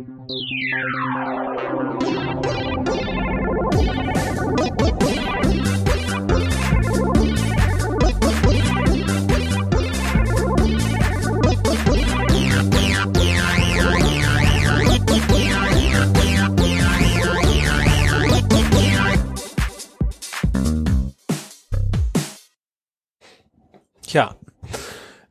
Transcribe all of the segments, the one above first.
Tja,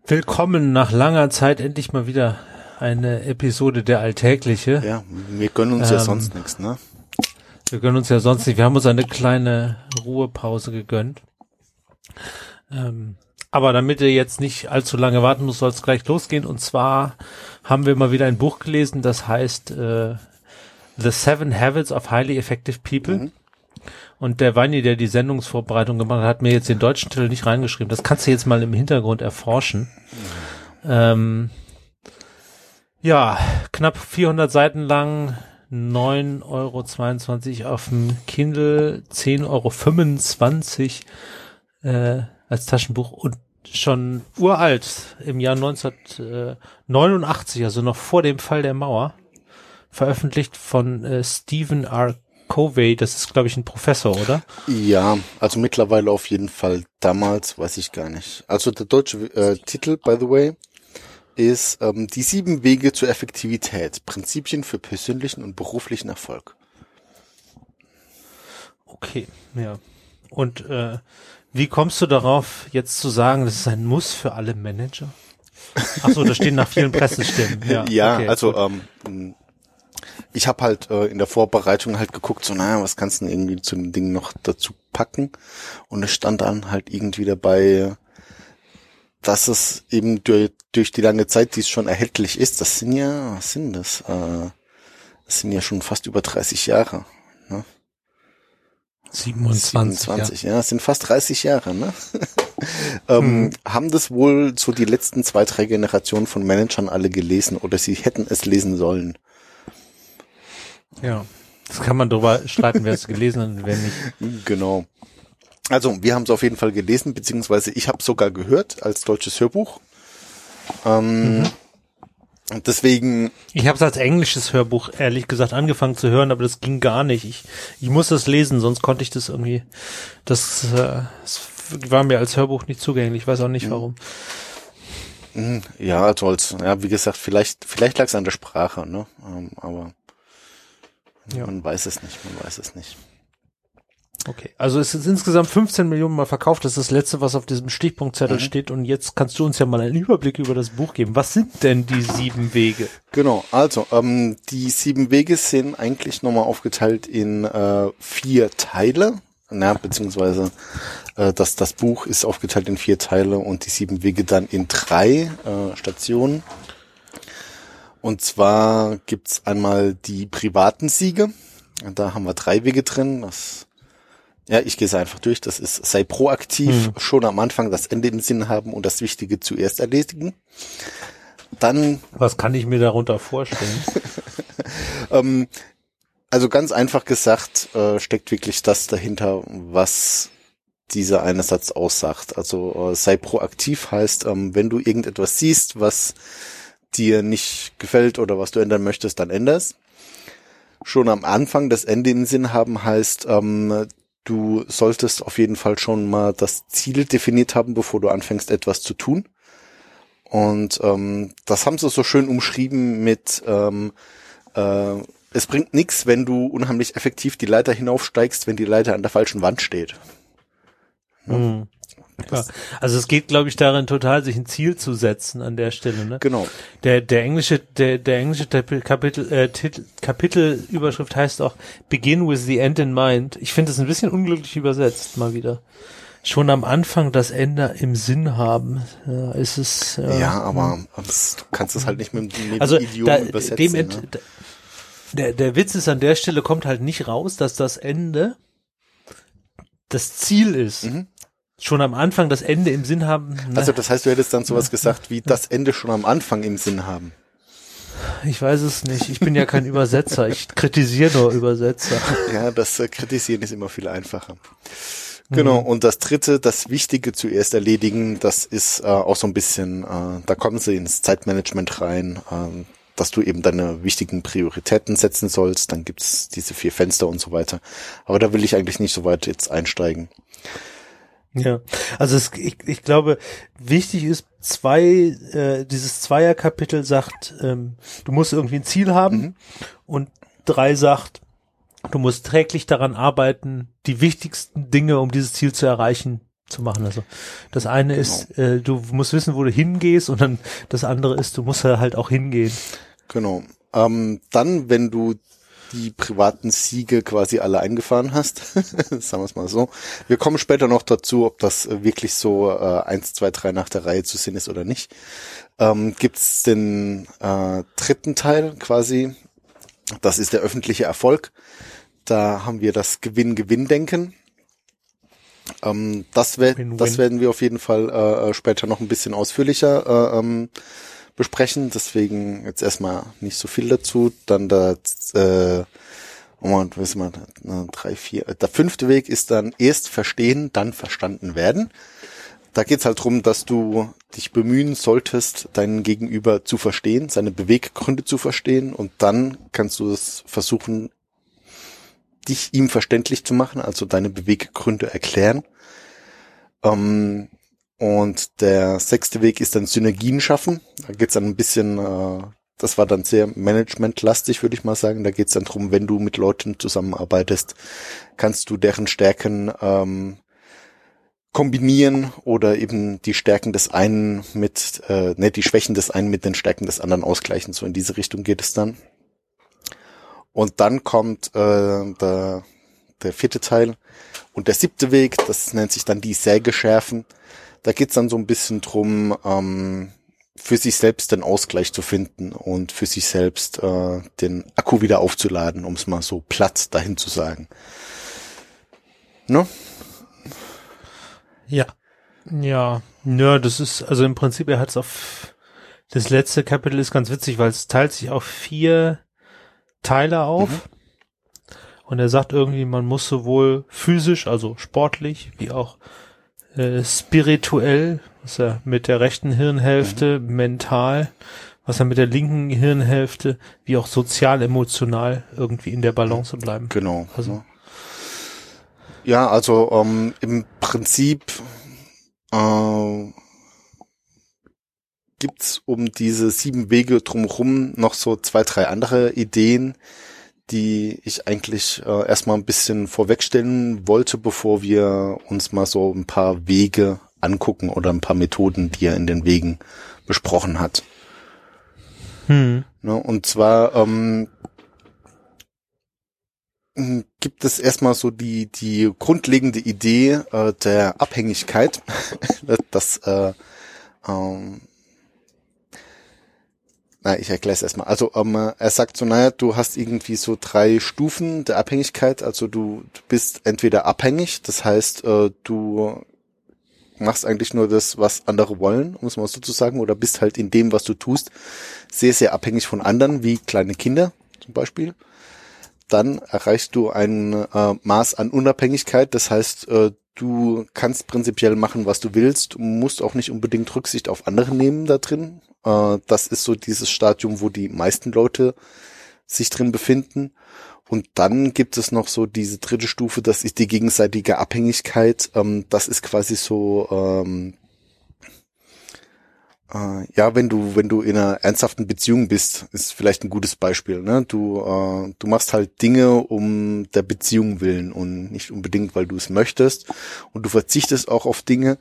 willkommen nach langer Zeit endlich mal wieder eine Episode der Alltägliche. Ja, wir gönnen uns Ähm, ja sonst nichts, ne? Wir gönnen uns ja sonst nicht. Wir haben uns eine kleine Ruhepause gegönnt. Ähm, aber damit ihr jetzt nicht allzu lange warten muss, soll es gleich losgehen. Und zwar haben wir mal wieder ein Buch gelesen, das heißt äh, The Seven Habits of Highly Effective People. Mhm. Und der Weini, der die Sendungsvorbereitung gemacht hat, hat mir jetzt den deutschen Titel nicht reingeschrieben. Das kannst du jetzt mal im Hintergrund erforschen. Ähm, ja, knapp 400 Seiten lang, 9,22 Euro auf dem Kindle, 10,25 Euro äh, als Taschenbuch und schon uralt, im Jahr 1989, also noch vor dem Fall der Mauer, veröffentlicht von äh, Stephen R. Covey, das ist, glaube ich, ein Professor, oder? Ja, also mittlerweile auf jeden Fall. Damals weiß ich gar nicht. Also der deutsche äh, Titel, by the way, ist ähm, Die sieben Wege zur Effektivität. Prinzipien für persönlichen und beruflichen Erfolg. Okay, ja. Und äh, wie kommst du darauf, jetzt zu sagen, das ist ein Muss für alle Manager? Ach so, da stehen nach vielen Pressestimmen. Ja, Ja, okay, also gut. ähm, ich habe halt äh, in der Vorbereitung halt geguckt, so naja, was kannst du denn irgendwie zu dem Ding noch dazu packen? Und es stand dann halt irgendwie dabei, dass es eben durch, durch die lange Zeit, die es schon erhältlich ist, das sind ja, was sind das? Äh, das sind ja schon fast über 30 Jahre. Ne? 27. 27, ja. das sind fast 30 Jahre, ne? ähm, Haben das wohl so die letzten zwei, drei Generationen von Managern alle gelesen oder sie hätten es lesen sollen. Ja. ja. Das kann man drüber streiten, wer es gelesen hat und wer nicht. Genau. Also, wir haben es auf jeden Fall gelesen, beziehungsweise ich habe sogar gehört als deutsches Hörbuch. Ähm, und Deswegen, Ich habe es als englisches Hörbuch ehrlich gesagt angefangen zu hören, aber das ging gar nicht. Ich, ich musste es lesen, sonst konnte ich das irgendwie. Das, äh, das war mir als Hörbuch nicht zugänglich. Ich weiß auch nicht warum. mh, ja, toll's. Ja, wie gesagt, vielleicht, vielleicht lag es an der Sprache, ne? Ähm, aber Ja. man weiß es nicht, man weiß es nicht. Okay, also es ist insgesamt 15 Millionen Mal verkauft. Das ist das letzte, was auf diesem Stichpunktzettel Mhm. steht. Und jetzt kannst du uns ja mal einen Überblick über das Buch geben. Was sind denn die sieben Wege? Genau, also ähm, die sieben Wege sind eigentlich nochmal aufgeteilt in äh, vier Teile. Na, beziehungsweise äh, das, das Buch ist aufgeteilt in vier Teile und die sieben Wege dann in drei äh, Stationen. Und zwar gibt's einmal die privaten Siege. Da haben wir drei Wege drin. Das, ja, ich gehe es einfach durch. Das ist, sei proaktiv, schon am Anfang das Ende im Sinn haben und das Wichtige zuerst erledigen. Dann Was kann ich mir darunter vorstellen? Ähm, also ganz einfach gesagt, äh, steckt wirklich das dahinter, was dieser eine Satz aussagt. Also äh, sei proaktiv heißt, ähm, wenn du irgendetwas siehst, was dir nicht gefällt oder was du ändern möchtest, dann änderst. Schon am Anfang das Ende im Sinn haben heißt, ähm, du solltest auf jeden Fall schon mal das Ziel definiert haben, bevor du anfängst, etwas zu tun. Und ähm, das haben sie so schön umschrieben mit ähm, äh, es bringt nichts, wenn du unheimlich effektiv die Leiter hinaufsteigst, wenn die Leiter an der falschen Wand steht. Hm. Ja. Also es geht, glaube ich, darin total, sich ein Ziel zu setzen an der Stelle. Ne? Genau. Der, der englische, der, der englische Kapitel, äh, Titel, Kapitelüberschrift heißt auch Begin with the end in mind. Ich finde es ein bisschen unglücklich übersetzt, mal wieder. Schon am Anfang das Ende im Sinn haben. Ja, ist es. äh, Ja, aber das, du kannst es halt nicht mit, mit also dem Idiom da, übersetzen. dem ne? ent, da- der, der Witz ist an der Stelle kommt halt nicht raus, dass das Ende das Ziel ist. Mhm. Schon am Anfang das Ende im Sinn haben. ne? Also das heißt, du hättest dann sowas gesagt wie das Ende schon am Anfang im Sinn haben. Ich weiß es nicht. Ich bin ja kein Übersetzer. Ich kritisiere nur Übersetzer. Ja, das äh, Kritisieren ist immer viel einfacher. Genau, und das dritte, das Wichtige zuerst erledigen, das ist äh, auch so ein bisschen, äh, da kommen sie ins Zeitmanagement rein. Ähm, dass du eben deine wichtigen Prioritäten setzen sollst. Dann gibt's diese vier Fenster und so weiter. Aber da will ich eigentlich nicht so weit jetzt einsteigen. Ja, also es, ich, ich glaube, wichtig ist, zwei, äh, dieses Zweierkapitel sagt, ähm, du musst irgendwie ein Ziel haben mhm. und drei sagt, du musst täglich daran arbeiten, die wichtigsten Dinge, um dieses Ziel zu erreichen, zu machen. Also das eine genau. ist, äh, du musst wissen, wo du hingehst und dann das andere ist, du musst halt auch hingehen. Genau. Ähm, dann, wenn du die privaten Siege quasi alle eingefahren hast. Sagen wir es mal so. Wir kommen später noch dazu, ob das äh, wirklich so äh, eins, zwei, drei nach der Reihe zu sehen ist oder nicht. Ähm, Gibt den äh, dritten Teil quasi. Das ist der öffentliche Erfolg. Da haben wir das Gewinn-Gewinn-Denken. Ähm, das, we Win -win. das werden wir auf jeden Fall äh, äh später noch ein bisschen ausführlicher äh, ähm, besprechen. Deswegen jetzt erstmal nicht so viel dazu. Dann das, äh, Moment, wissen wir, drei, vier. Der fünfte Weg ist dann erst verstehen, dann verstanden werden. Da geht's halt drum, dass du dich bemühen solltest, deinen Gegenüber zu verstehen, seine Beweggründe zu verstehen und dann kannst du es versuchen, dich ihm verständlich zu machen, also deine Beweggründe erklären. Ähm, und der sechste Weg ist dann Synergien schaffen. Da geht's dann ein bisschen, äh, das war dann sehr managementlastig, würde ich mal sagen. Da geht's dann drum, wenn du mit Leuten zusammenarbeitest, kannst du deren Stärken ähm, kombinieren oder eben die Stärken des einen mit, äh, ne, die Schwächen des einen mit den Stärken des anderen ausgleichen. So in diese Richtung geht es dann. Und dann kommt äh, der, der vierte Teil und der siebte Weg, das nennt sich dann die Säge schärfen. Da geht's dann so ein bisschen drum, ähm, für sich selbst den Ausgleich zu finden und für sich selbst äh, den Akku wieder aufzuladen, um es mal so platt dahin zu sagen. Ne? Ja. Ja. Ja, das ist, also im Prinzip, er hat es auf das letzte Kapitel ist ganz witzig, weil es teilt sich auf vier Teile auf. Mhm. Und er sagt irgendwie, man muss sowohl physisch, also sportlich, wie auch äh, spirituell, was er mit der rechten Hirnhälfte, mhm. mental, was er mit der linken Hirnhälfte, wie auch sozial, emotional irgendwie in der Balance bleiben. Genau. Also. Ja, also ähm, im Prinzip äh, gibt's um diese sieben Wege drumherum noch so zwei, drei andere Ideen, die ich eigentlich äh, erstmal ein bisschen vorwegstellen wollte, bevor wir uns mal so ein paar Wege angucken oder ein paar Methoden, die er in den Wegen besprochen hat. Hm. Ne, und zwar ähm, gibt es erstmal so die die grundlegende Idee äh, der Abhängigkeit, dass äh, ähm, na, ich erkläre es erstmal. Also ähm, er sagt so, naja, du hast irgendwie so drei Stufen der Abhängigkeit. Also du, du bist entweder abhängig, das heißt, äh, du machst eigentlich nur das, was andere wollen, um es mal so zu sagen, oder bist halt in dem, was du tust, sehr, sehr abhängig von anderen, wie kleine Kinder zum Beispiel. Dann erreichst du ein äh, Maß an Unabhängigkeit, das heißt, äh, du kannst prinzipiell machen, was du willst, musst auch nicht unbedingt Rücksicht auf andere nehmen da drin. Äh, das ist so dieses Stadium, wo die meisten Leute sich drin befinden. Und dann gibt es noch so diese dritte Stufe, das ist die gegenseitige Abhängigkeit. Ähm, das ist quasi so, ähm, äh, ja, wenn du, wenn du in einer ernsthaften Beziehung bist, ist vielleicht ein gutes Beispiel. Ne? Du, äh, du machst halt Dinge um der Beziehung willen und nicht unbedingt, weil du es möchtest. Und du verzichtest auch auf Dinge,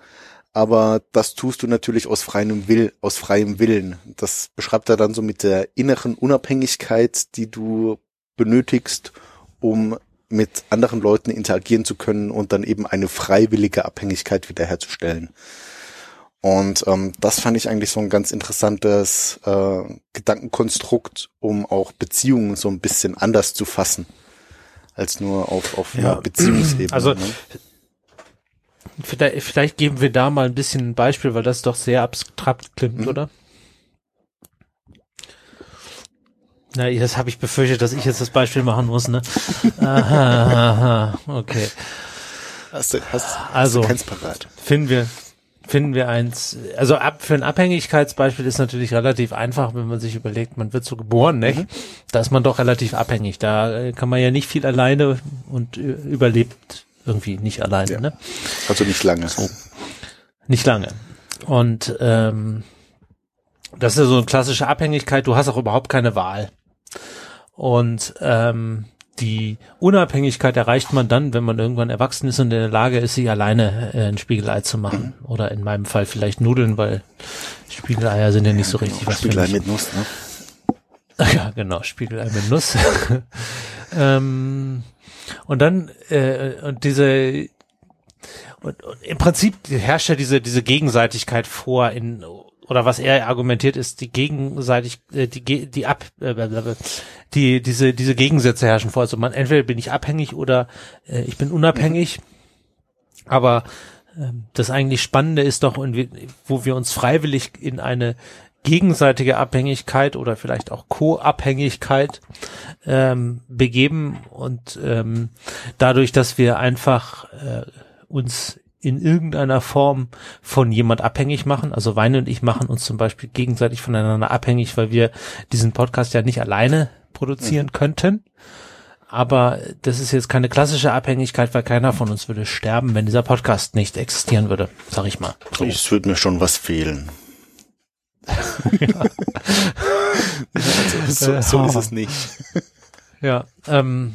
aber das tust du natürlich aus freiem Will, aus freiem Willen. Das beschreibt er dann so mit der inneren Unabhängigkeit, die du benötigst, um mit anderen Leuten interagieren zu können und dann eben eine freiwillige Abhängigkeit wiederherzustellen. Und ähm, das fand ich eigentlich so ein ganz interessantes äh, Gedankenkonstrukt, um auch Beziehungen so ein bisschen anders zu fassen als nur auf, auf ja. Beziehungsebene. Also ne? Vielleicht, vielleicht geben wir da mal ein bisschen ein Beispiel, weil das doch sehr abstrakt klingt, mhm. oder? Na, das habe ich befürchtet, dass ich jetzt das Beispiel machen muss, ne? aha, aha, okay. Hast du, hast, also, hast du parat? Finden wir, finden wir eins, also ab, für ein Abhängigkeitsbeispiel ist natürlich relativ einfach, wenn man sich überlegt, man wird so geboren, nicht? Mhm. Da ist man doch relativ abhängig. Da äh, kann man ja nicht viel alleine und überlebt irgendwie nicht alleine, ja. ne? Also nicht lange. So. Nicht lange. Und ähm, das ist ja so eine klassische Abhängigkeit, du hast auch überhaupt keine Wahl. Und ähm, die Unabhängigkeit erreicht man dann, wenn man irgendwann erwachsen ist und in der Lage ist, sich alleine äh, ein Spiegelei zu machen. Mhm. Oder in meinem Fall vielleicht Nudeln, weil Spiegeleier sind ja nicht so richtig genau. was Spiegelei mit Nuss, ne? Ja, genau, Spiegelei mit Nuss. ähm, und dann äh, und diese und, und im Prinzip herrscht ja diese diese Gegenseitigkeit vor in oder was er argumentiert ist, die gegenseitig, äh, die, die ab, äh, die, diese, diese Gegensätze herrschen vor. Also man, entweder bin ich abhängig oder äh, ich bin unabhängig. Aber äh, das eigentlich Spannende ist doch, wo wir uns freiwillig in eine gegenseitige Abhängigkeit oder vielleicht auch Co-Abhängigkeit ähm, begeben und ähm, dadurch, dass wir einfach äh, uns in irgendeiner Form von jemand abhängig machen. Also Weine und ich machen uns zum Beispiel gegenseitig voneinander abhängig, weil wir diesen Podcast ja nicht alleine produzieren mhm. könnten. Aber das ist jetzt keine klassische Abhängigkeit, weil keiner von uns würde sterben, wenn dieser Podcast nicht existieren würde, sag ich mal. So. Es würde mir schon was fehlen. Also, so, so ist es nicht. Ja, ähm,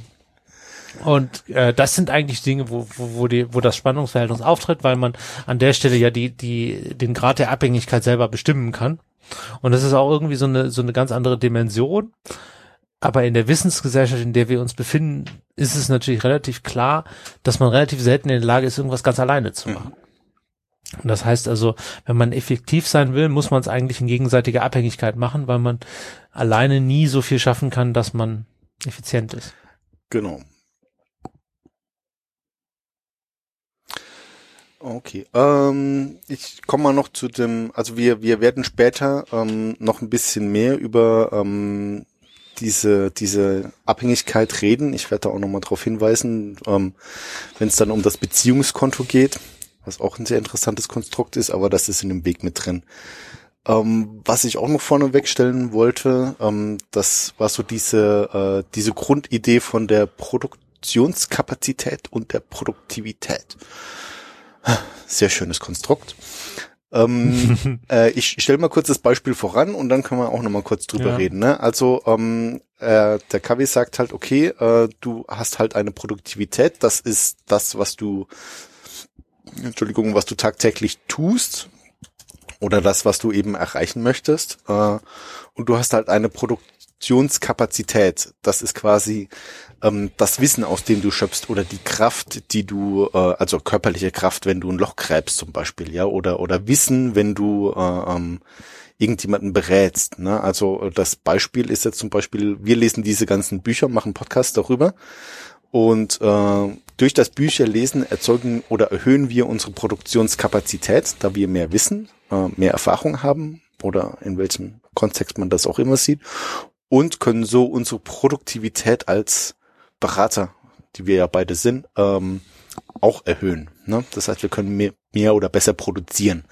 und äh, das sind eigentlich Dinge, wo, wo, wo, die, wo das Spannungsverhältnis auftritt, weil man an der Stelle ja die, die, den Grad der Abhängigkeit selber bestimmen kann. Und das ist auch irgendwie so eine, so eine ganz andere Dimension. Aber in der Wissensgesellschaft, in der wir uns befinden, ist es natürlich relativ klar, dass man relativ selten in der Lage ist, irgendwas ganz alleine zu machen. Und das heißt also, wenn man effektiv sein will, muss man es eigentlich in gegenseitiger Abhängigkeit machen, weil man alleine nie so viel schaffen kann, dass man effizient ist. Genau. Okay. Ähm, ich komme mal noch zu dem, also wir, wir werden später ähm, noch ein bisschen mehr über ähm, diese, diese Abhängigkeit reden. Ich werde da auch nochmal darauf hinweisen, ähm, wenn es dann um das Beziehungskonto geht, was auch ein sehr interessantes Konstrukt ist, aber das ist in dem Weg mit drin. Ähm, was ich auch noch vorne wegstellen wollte, ähm, das war so diese, äh, diese Grundidee von der Produktionskapazität und der Produktivität. Sehr schönes Konstrukt. Ähm, äh, ich stelle mal kurz das Beispiel voran und dann können wir auch noch mal kurz drüber ja. reden. Ne? Also ähm, äh, der Kavi sagt halt, okay, äh, du hast halt eine Produktivität, das ist das, was du, Entschuldigung, was du tagtäglich tust oder das, was du eben erreichen möchtest. Äh, und du hast halt eine Produktionskapazität. Das ist quasi ähm, das Wissen, aus dem du schöpfst oder die Kraft, die du, äh, also körperliche Kraft, wenn du ein Loch gräbst zum Beispiel, ja, oder oder Wissen, wenn du äh, ähm, irgendjemanden berätst. Ne? Also das Beispiel ist jetzt zum Beispiel, wir lesen diese ganzen Bücher, machen Podcasts darüber und äh, durch das Bücherlesen erzeugen oder erhöhen wir unsere Produktionskapazität, da wir mehr wissen, äh, mehr Erfahrung haben oder in welchem Kontext man das auch immer sieht und können so unsere Produktivität als Berater, die wir ja beide sind, ähm, auch erhöhen. Ne? Das heißt, wir können mehr, oder besser produzieren.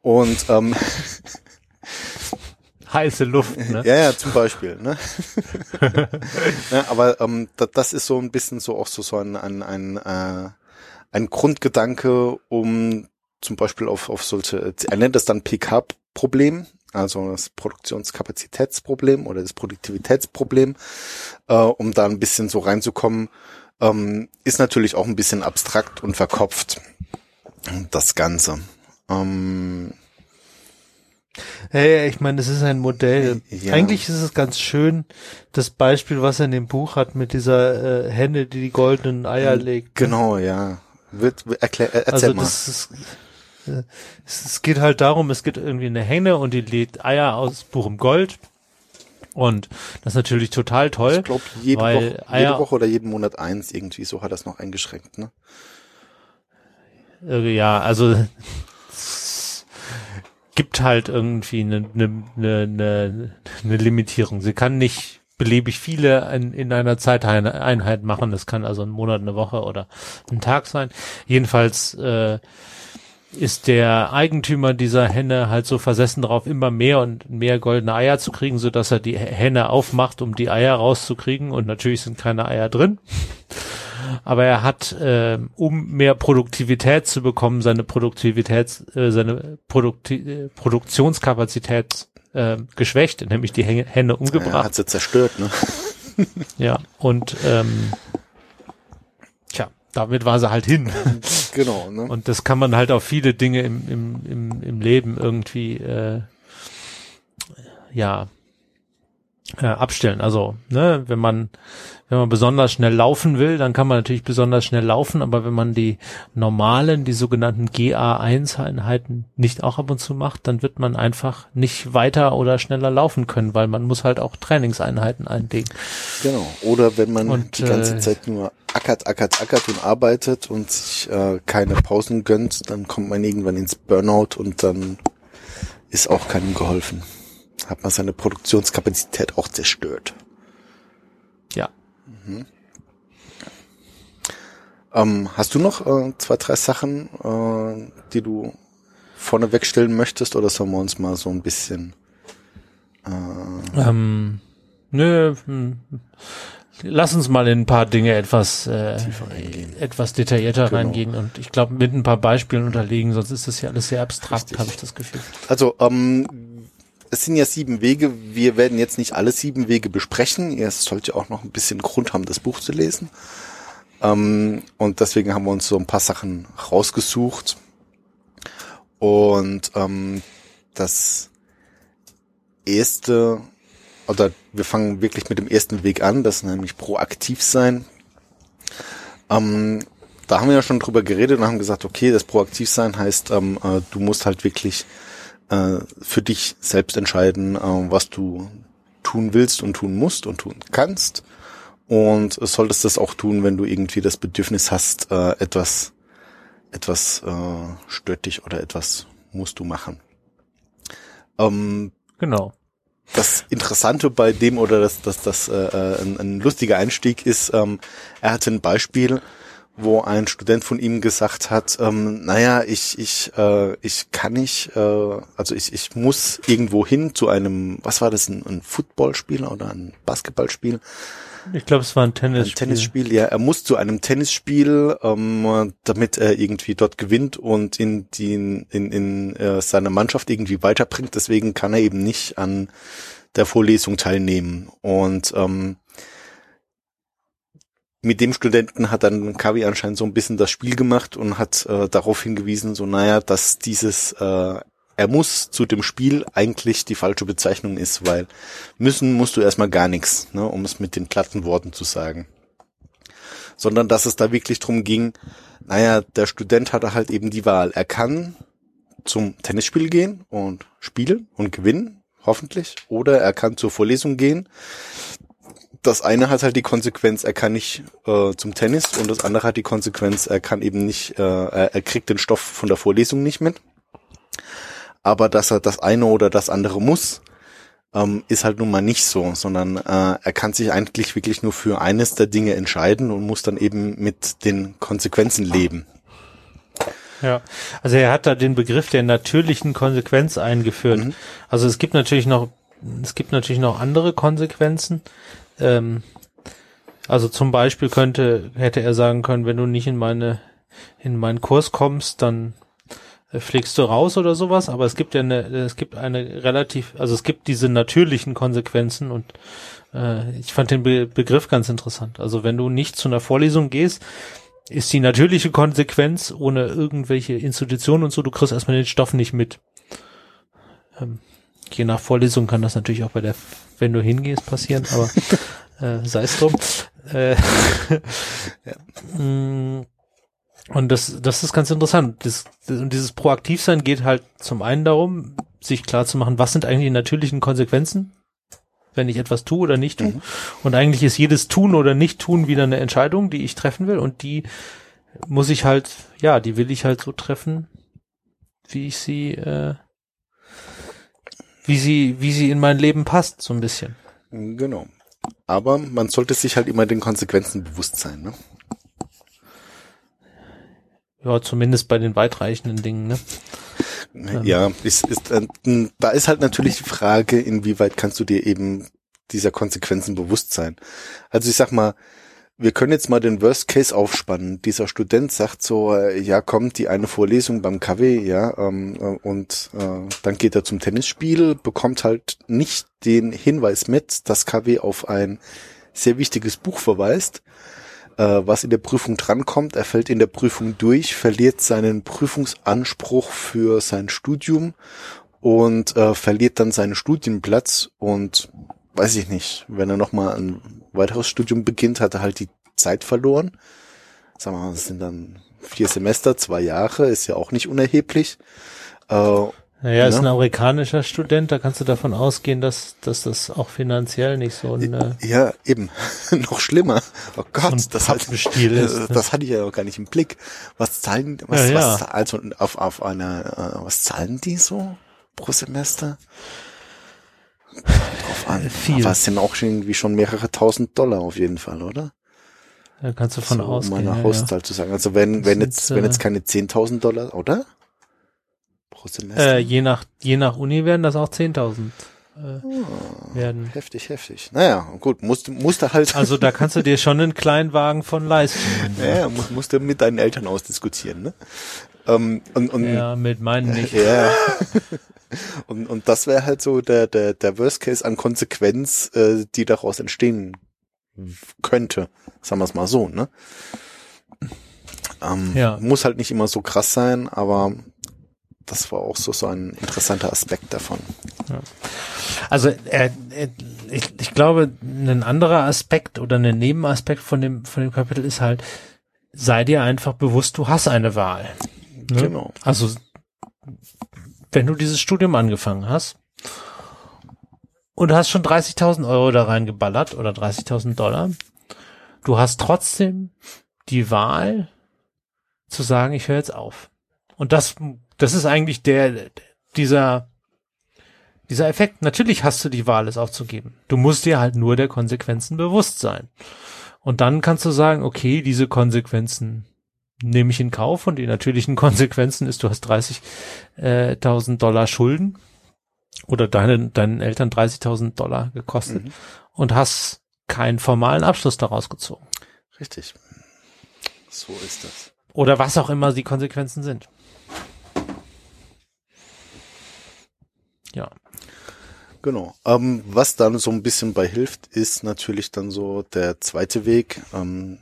Und ähm, heiße Luft, ne? Ja, ja, zum Beispiel. Ne? ja, aber ähm, das, das ist so ein bisschen so auch so, so ein, ein, ein, äh, ein Grundgedanke, um zum Beispiel auf, auf solche, er nennt das dann PK-Problem, also das Produktionskapazitätsproblem oder das Produktivitätsproblem, äh, um da ein bisschen so reinzukommen, ähm, ist natürlich auch ein bisschen abstrakt und verkopft, das Ganze. Ähm, Hey, ich meine, das ist ein Modell. Ja. Eigentlich ist es ganz schön, das Beispiel, was er in dem Buch hat mit dieser äh, Henne, die die goldenen Eier legt. Ne? Genau, ja. Wird, erklär, erzähl also mal. Das ist, es, geht halt darum, es gibt irgendwie eine Henne und die lädt Eier aus purem Gold. Und das ist natürlich total toll. Ich glaube, jede, Woche, jede Woche oder jeden Monat eins irgendwie, so hat das noch eingeschränkt, ne? Ja, also es gibt halt irgendwie eine, eine, eine, eine Limitierung. Sie kann nicht beliebig viele in, in einer Zeiteinheit machen. Das kann also ein Monat, eine Woche oder ein Tag sein. Jedenfalls äh, ist der Eigentümer dieser Henne halt so versessen darauf, immer mehr und mehr goldene Eier zu kriegen, so dass er die Henne aufmacht, um die Eier rauszukriegen. Und natürlich sind keine Eier drin. Aber er hat, äh, um mehr Produktivität zu bekommen, seine Produktivität, äh, seine Produkti äh, Produktionskapazität äh, geschwächt, nämlich die Henne umgebracht. Er hat sie zerstört, ne? ja, und ähm, tja, damit war sie halt hin. Genau. Ne? Und das kann man halt auf viele Dinge im, im, im, im Leben irgendwie äh, ja äh, abstellen. Also, ne, wenn man wenn man besonders schnell laufen will, dann kann man natürlich besonders schnell laufen, aber wenn man die normalen, die sogenannten GA1-Einheiten nicht auch ab und zu macht, dann wird man einfach nicht weiter oder schneller laufen können, weil man muss halt auch Trainingseinheiten einlegen. Genau. Oder wenn man und, die ganze äh, Zeit nur ackert, ackert, ackert und arbeitet und sich äh, keine Pausen gönnt, dann kommt man irgendwann ins Burnout und dann ist auch keinem geholfen. Hat man seine Produktionskapazität auch zerstört. Ja. Mhm. Ähm, hast du noch äh, zwei, drei Sachen, äh, die du vorne wegstellen möchtest oder sollen wir uns mal so ein bisschen äh ähm, nö, hm. lass uns mal in ein paar Dinge etwas äh, etwas detaillierter genau. reingehen und ich glaube mit ein paar Beispielen unterlegen, sonst ist das ja alles sehr abstrakt, habe ich das Gefühl. Also ähm, es sind ja sieben Wege. Wir werden jetzt nicht alle sieben Wege besprechen. Ihr sollt ja auch noch ein bisschen Grund haben, das Buch zu lesen. Ähm, und deswegen haben wir uns so ein paar Sachen rausgesucht. Und ähm, das erste, oder wir fangen wirklich mit dem ersten Weg an, das nämlich proaktiv sein. Ähm, da haben wir ja schon drüber geredet und haben gesagt, okay, das proaktiv sein heißt, ähm, äh, du musst halt wirklich äh, für dich selbst entscheiden, äh, was du tun willst und tun musst und tun kannst. Und solltest das auch tun, wenn du irgendwie das Bedürfnis hast, äh, etwas, etwas äh, stört dich oder etwas musst du machen. Ähm, genau. Das Interessante bei dem oder das, das, das äh, äh ein, ein lustiger Einstieg ist, ähm, er hatte ein Beispiel, wo ein Student von ihm gesagt hat, ähm, naja, ich, ich, äh, ich kann nicht, äh, also ich, ich muss irgendwo hin zu einem, was war das, ein, ein Footballspiel oder ein Basketballspiel? Ich glaube, es war ein Tennisspiel. Ein Tennisspiel, ja. Er muss zu einem Tennisspiel, ähm, damit er irgendwie dort gewinnt und in die in, in äh, seiner Mannschaft irgendwie weiterbringt. Deswegen kann er eben nicht an der Vorlesung teilnehmen. Und ähm, mit dem Studenten hat dann Kavi anscheinend so ein bisschen das Spiel gemacht und hat äh, darauf hingewiesen, so naja, dass dieses äh, er muss zu dem Spiel eigentlich die falsche Bezeichnung ist, weil müssen musst du erstmal gar nichts, ne, um es mit den glatten Worten zu sagen. Sondern dass es da wirklich drum ging, naja, der Student hatte halt eben die Wahl. Er kann zum Tennisspiel gehen und spielen und gewinnen, hoffentlich, oder er kann zur Vorlesung gehen das eine hat halt die Konsequenz, er kann nicht äh, zum Tennis und das andere hat die Konsequenz, er kann eben nicht, äh, er, kriegt den Stoff von der Vorlesung nicht mit. Aber dass er das eine oder das andere muss, ähm, ist halt nun mal nicht so, sondern äh, er kann sich eigentlich wirklich nur für eines der Dinge entscheiden und muss dann eben mit den Konsequenzen leben. Ja, also er hat da den Begriff der natürlichen Konsequenz eingeführt. Mhm. Also es gibt natürlich noch, es gibt natürlich noch andere Konsequenzen, ähm, also zum Beispiel könnte, hätte er sagen können, wenn du nicht in meine, in meinen Kurs kommst, dann äh, fliegst du raus oder sowas, aber es gibt ja eine, es gibt eine relativ, also es gibt diese natürlichen Konsequenzen und äh, ich fand den Be Begriff ganz interessant. Also wenn du nicht zu einer Vorlesung gehst, ist die natürliche Konsequenz ohne irgendwelche Institutionen und so, du kriegst erstmal den Stoff nicht mit. Ähm, je nach Vorlesung kann das natürlich auch bei der, wenn du hingehst, passieren, aber äh, sei es drum. Äh, ja. Mm, und das, das ist ganz interessant. Das, und dieses Proaktivsein geht halt zum einen darum, sich klar zu machen, was sind eigentlich die natürlichen Konsequenzen, wenn ich etwas tue oder nicht tue. Mhm. Und eigentlich ist jedes Tun oder Nicht-Tun wieder eine Entscheidung, die ich treffen will. Und die muss ich halt, ja, die will ich halt so treffen, wie ich sie äh, wie sie, wie sie in mein Leben passt, so ein bisschen. Genau. Aber man sollte sich halt immer den Konsequenzen bewusst sein, ne? Ja, zumindest bei den weitreichenden Dingen, ne? Ja, ist, ist, äh, da ist halt natürlich die Frage, inwieweit kannst du dir eben dieser Konsequenzen bewusst sein. Also ich sag mal, wir können jetzt mal den Worst Case aufspannen. Dieser Student sagt so, äh, ja, kommt die eine Vorlesung beim KW, ja, ähm, äh, und äh, dann geht er zum Tennisspiel, bekommt halt nicht den Hinweis mit, dass KW auf ein sehr wichtiges Buch verweist, äh, was in der Prüfung drankommt. Er fällt in der Prüfung durch, verliert seinen Prüfungsanspruch für sein Studium und äh, verliert dann seinen Studienplatz und weiß ich nicht, wenn er nochmal ein weiteres Studium beginnt, hat er halt die Zeit verloren. Sagen wir mal, das sind dann vier Semester, zwei Jahre, ist ja auch nicht unerheblich. Äh, naja, ist ne? ein amerikanischer Student, da kannst du davon ausgehen, dass, dass das auch finanziell nicht so ein Ja, eben. noch schlimmer. Oh Gott, so das, hat, ist, ne? das hatte ich ja auch gar nicht im Blick. Was zahlen, was, ja, ja. was also auf, auf einer, äh, was zahlen die so pro Semester? Drauf an. Viel. Aber es sind auch schon irgendwie schon mehrere tausend Dollar auf jeden Fall, oder? Da kannst du von so, ausgehen. Um meine Hauszahl ja. zu sagen. Also wenn, wenn jetzt, wenn jetzt äh, keine 10.000 Dollar, oder? Pro Semester? Äh, je nach, je nach Uni werden das auch 10.000 äh, oh, werden. Heftig, heftig. Naja, gut, musst, musst du halt. Also da kannst du dir schon einen Kleinwagen von leisten. Ja, musst, musst du mit deinen Eltern ausdiskutieren, ne? Ähm, und, und, ja, mit meinen nicht. Ja. Und, und das wäre halt so der, der, der Worst Case an Konsequenz, äh, die daraus entstehen könnte. Sagen wir es mal so, ne? Ähm, ja. Muss halt nicht immer so krass sein, aber das war auch so, so ein interessanter Aspekt davon. Ja. Also äh, äh, ich, ich glaube, ein anderer Aspekt oder ein Nebenaspekt von dem, von dem Kapitel ist halt, sei dir einfach bewusst, du hast eine Wahl. Ne? Genau. Also wenn du dieses Studium angefangen hast und hast schon 30.000 Euro da reingeballert oder 30.000 Dollar, du hast trotzdem die Wahl zu sagen, ich höre jetzt auf. Und das, das ist eigentlich der, dieser, dieser Effekt. Natürlich hast du die Wahl, es aufzugeben. Du musst dir halt nur der Konsequenzen bewusst sein. Und dann kannst du sagen, okay, diese Konsequenzen nehme ich in Kauf und die natürlichen Konsequenzen ist, du hast 30.000 äh, Dollar Schulden oder deine, deinen Eltern 30.000 Dollar gekostet mhm. und hast keinen formalen Abschluss daraus gezogen. Richtig. So ist das. Oder was auch immer die Konsequenzen sind. Ja. Genau. Ähm, was dann so ein bisschen bei hilft, ist natürlich dann so der zweite Weg. Ähm,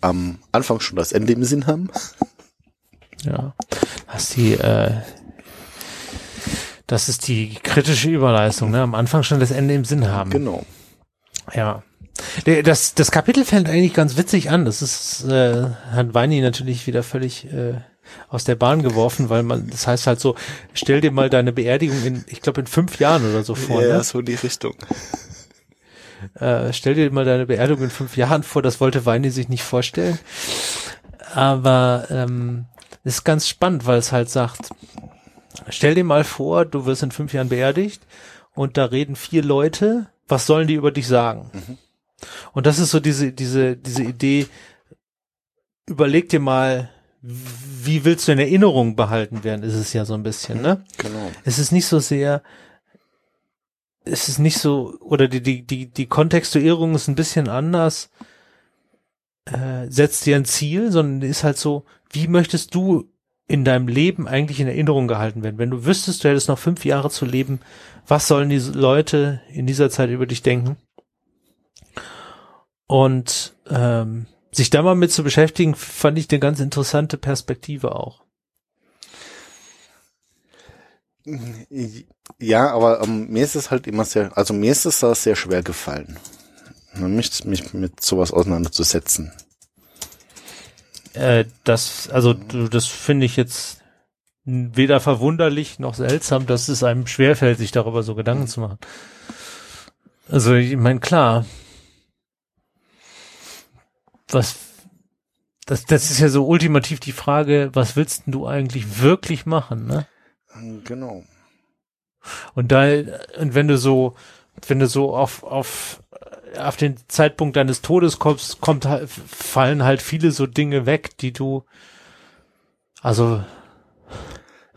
am Anfang schon das Ende im Sinn haben. Ja. Hast die, äh, das ist die kritische Überleistung, ne? Am Anfang schon das Ende im Sinn haben. Genau. Ja. Das, das Kapitel fällt eigentlich ganz witzig an. Das ist, äh, hat Weini natürlich wieder völlig äh, aus der Bahn geworfen, weil man, das heißt halt so, stell dir mal deine Beerdigung in, ich glaube, in fünf Jahren oder so vor. Ja, ne? so die Richtung. Äh, stell dir mal deine Beerdigung in fünf Jahren vor, das wollte Weini sich nicht vorstellen. Aber ähm, ist ganz spannend, weil es halt sagt, stell dir mal vor, du wirst in fünf Jahren beerdigt und da reden vier Leute, was sollen die über dich sagen? Mhm. Und das ist so diese, diese, diese Idee, überleg dir mal, wie willst du in Erinnerung behalten werden, ist es ja so ein bisschen, ne? Genau. Es ist nicht so sehr, es ist nicht so, oder die, die, die, die Kontextuierung ist ein bisschen anders, äh, setzt dir ein Ziel, sondern ist halt so, wie möchtest du in deinem Leben eigentlich in Erinnerung gehalten werden? Wenn du wüsstest, du hättest noch fünf Jahre zu leben, was sollen die Leute in dieser Zeit über dich denken? Und ähm, sich da mal mit zu beschäftigen, fand ich eine ganz interessante Perspektive auch. Ja, aber ähm, mir ist es halt immer sehr, also mir ist es da sehr schwer gefallen, mich, mich mit sowas auseinanderzusetzen. Äh, das, also das finde ich jetzt weder verwunderlich noch seltsam, dass es einem schwerfällt, sich darüber so Gedanken zu machen. Also ich meine, klar, was das, das ist ja so ultimativ die Frage, was willst denn du eigentlich wirklich machen, ne? Genau. Und da, und wenn du so, wenn du so auf, auf, auf den Zeitpunkt deines Todes kommst, kommt halt, fallen halt viele so Dinge weg, die du Also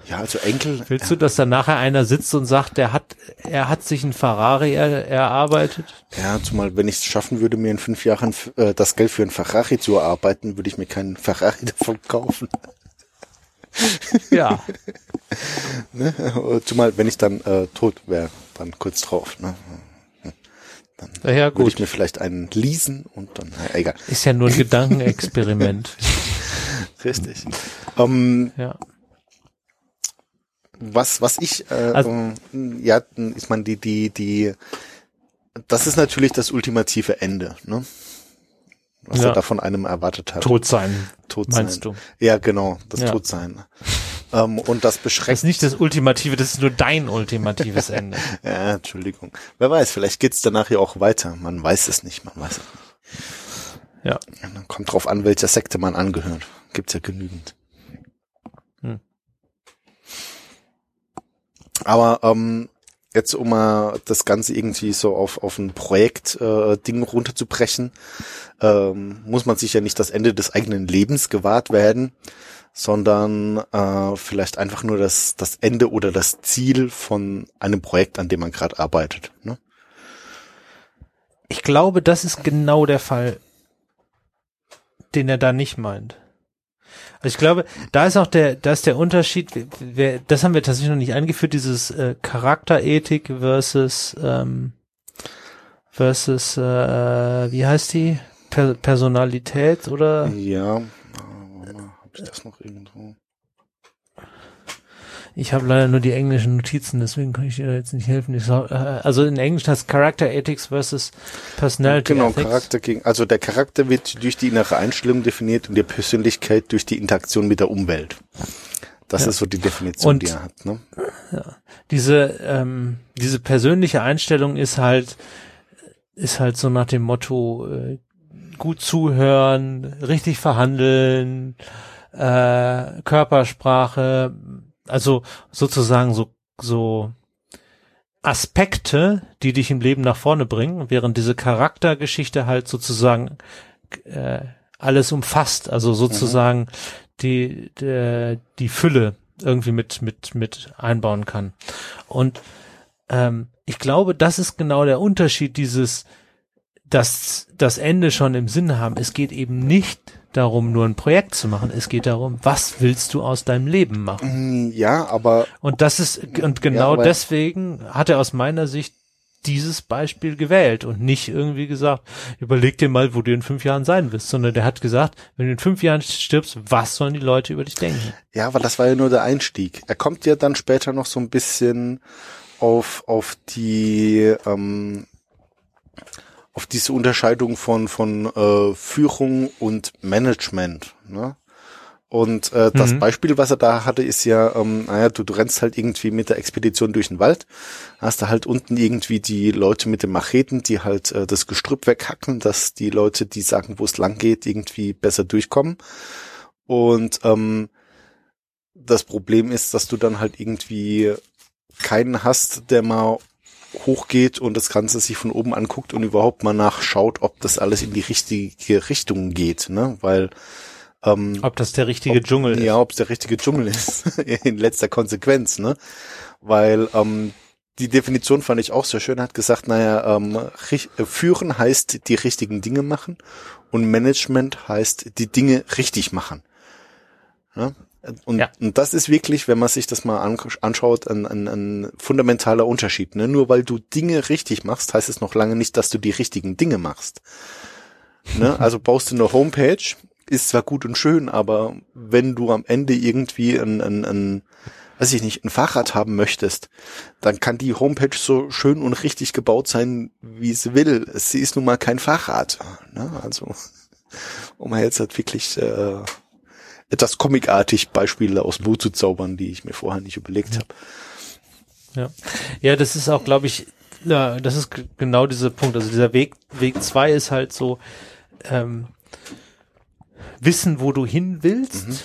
Ja, also Enkel. willst du, dass da nachher einer sitzt und sagt, der hat, er hat sich ein Ferrari er, erarbeitet? Ja, zumal wenn ich es schaffen würde, mir in fünf Jahren äh, das Geld für einen Ferrari zu erarbeiten, würde ich mir keinen Ferrari davon kaufen. Ja. Ne? Zumal wenn ich dann äh, tot wäre, dann kurz drauf. Ne? Ja, ja, Würde ich mir vielleicht einen leasen und dann, na, egal. Ist ja nur ein Gedankenexperiment. Richtig. Ähm, Ja. was, was ich, äh, Also- ähm, ja, ich meine, die, die, die, das ist natürlich das ultimative Ende, ne? Was Ja. er da von einem erwartet hat. Tot sein, Tot meinst sein. du? Ja, genau, das Ja. Todsein. Ähm, und das Das beschränkt. ist nicht das Ultimative, das ist nur dein ultimatives Ende. Ja, Entschuldigung. Wer weiß, vielleicht geht's danach ja auch weiter. Man weiß es nicht, man weiß es nicht. Ja. Dann kommt drauf an, welcher Sekte man angehört. Gibt's ja genügend. Hm. Aber ähm, jetzt um mal das Ganze irgendwie so auf, auf ein Projekt-Ding äh, runterzubrechen, ähm, muss man sich ja nicht das Ende des eigenen Lebens gewahrt werden, sondern äh, vielleicht einfach nur das, das Ende oder das Ziel von einem Projekt, an dem man gerade arbeitet. Ne? Ich glaube, das ist genau der Fall, den er da nicht meint. Also ich glaube, da ist auch der, da ist der Unterschied, wer, das haben wir tatsächlich noch nicht eingeführt, dieses äh, Charakterethik versus ähm, versus äh, wie heißt die? Per Personalität oder Ja, äh, warte hab ich das noch irgendwo? Ich habe leider nur die englischen Notizen, deswegen kann ich dir jetzt nicht helfen. Sag, äh, also in Englisch heißt Character Ethics versus Personality Genau, Ethics. Charakter gegen, also der Charakter wird durch die innere Einstellung definiert und die Persönlichkeit durch die Interaktion mit der Umwelt. Das Ja. ist so die Definition, Und- die er hat. Ne? diese ähm, diese persönliche Einstellung ist halt ist halt so nach dem Motto äh, gut zuhören, richtig verhandeln, äh, Körpersprache, also sozusagen so so Aspekte, die dich im Leben nach vorne bringen, während diese Charaktergeschichte halt sozusagen äh, alles umfasst, also sozusagen die, die die Fülle irgendwie mit mit mit einbauen kann. Und ähm, ich glaube, das ist genau der Unterschied dieses, dass das Ende schon im Sinn haben. Es geht eben nicht darum, nur ein Projekt zu machen. Es geht darum, was willst du aus deinem Leben machen? Mm, Ja, aber Und das ist, und genau aber- deswegen hat er aus meiner Sicht dieses Beispiel gewählt und nicht irgendwie gesagt, überleg dir mal, wo du in fünf Jahren sein wirst, sondern der hat gesagt, wenn du in fünf Jahren stirbst, was sollen die Leute über dich denken? ja, aber das war ja nur der Einstieg. Er kommt ja dann später noch so ein bisschen auf auf die ähm, auf diese Unterscheidung von von äh, Führung und Management. Ne? Und äh, das Mhm. Beispiel, was er da hatte, ist ja, ähm, naja, du, du rennst halt irgendwie mit der Expedition durch den Wald, hast da halt unten irgendwie die Leute mit den Macheten, die halt äh, das Gestrüpp weghacken, dass die Leute, die sagen, wo es lang geht, irgendwie besser durchkommen. Und ähm, das Problem ist, dass du dann halt irgendwie keinen hast, der mal hochgeht und das Ganze sich von oben anguckt und überhaupt mal nachschaut, ob das alles in die richtige Richtung geht, ne? Weil ähm, Ob das der richtige Dschungel ist. ja, ob es der richtige Dschungel ist, in letzter Konsequenz, ne? Weil ähm, die Definition fand ich auch sehr schön, hat gesagt, naja, ähm, äh, führen heißt die richtigen Dinge machen und Management heißt die Dinge richtig machen. Ja? Und, Ja. und das ist wirklich, wenn man sich das mal an, anschaut, ein, ein, ein fundamentaler Unterschied. Ne? Nur weil du Dinge richtig machst, heißt es noch lange nicht, dass du die richtigen Dinge machst. Ne? Also baust du eine Homepage, ist zwar gut und schön, aber wenn du am Ende irgendwie ein, ein, ein weiß ich nicht, ein Fahrrad haben möchtest, dann kann die Homepage so schön und richtig gebaut sein, wie sie will. Sie ist nun mal kein Fahrrad. Ne? Also, um jetzt halt wirklich äh, etwas comicartig Beispiele aus dem Hut zu zaubern, die ich mir vorher nicht überlegt habe. Ja, ja, das ist auch, glaube ich, ja, das ist genau dieser Punkt. Also dieser Weg, Weg zwei ist halt so ähm, wissen, wo du hin willst. Mhm.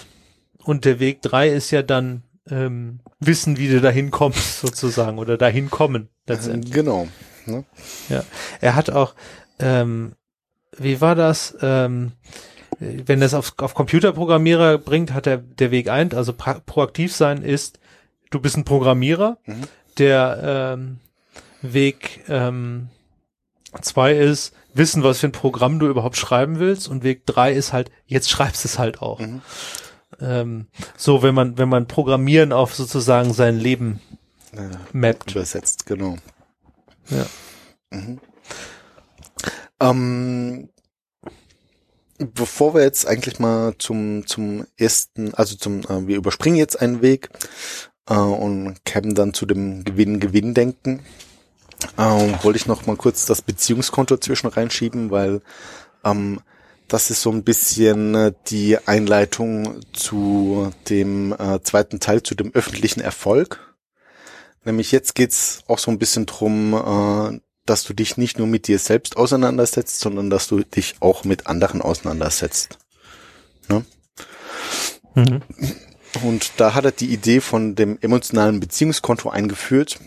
Und der Weg drei ist ja dann ähm, wissen, wie du dahin kommst, sozusagen, oder dahin kommen letztendlich. Genau. Ne? Ja, er hat auch, ähm, wie war das? Ähm, wenn das auf, auf Computerprogrammierer bringt, hat der, der Weg ein, also proaktiv sein ist, du bist ein Programmierer, Mhm. der ähm, Weg ähm, zwei ist, wissen, was für ein Programm du überhaupt schreiben willst und Weg drei ist halt, jetzt schreibst du es halt auch. Mhm. Ähm, so, wenn man, wenn man Programmieren auf sozusagen sein Leben Äh, mappt. übersetzt, genau. Ja. Mhm. Ähm, bevor wir jetzt eigentlich mal zum, zum ersten, also zum, äh, wir überspringen jetzt einen Weg äh, und kämen dann zu dem Gewinn-Gewinn-Denken, äh, wollte ich noch mal kurz das Beziehungskonto zwischen reinschieben, weil ähm, das ist so ein bisschen äh, die Einleitung zu dem äh, zweiten Teil, zu dem öffentlichen Erfolg. Nämlich jetzt geht's auch so ein bisschen drum, äh, dass du dich nicht nur mit dir selbst auseinandersetzt, sondern dass du dich auch mit anderen auseinandersetzt. Mhm. Und da hat er die Idee von dem emotionalen Beziehungskonto eingeführt,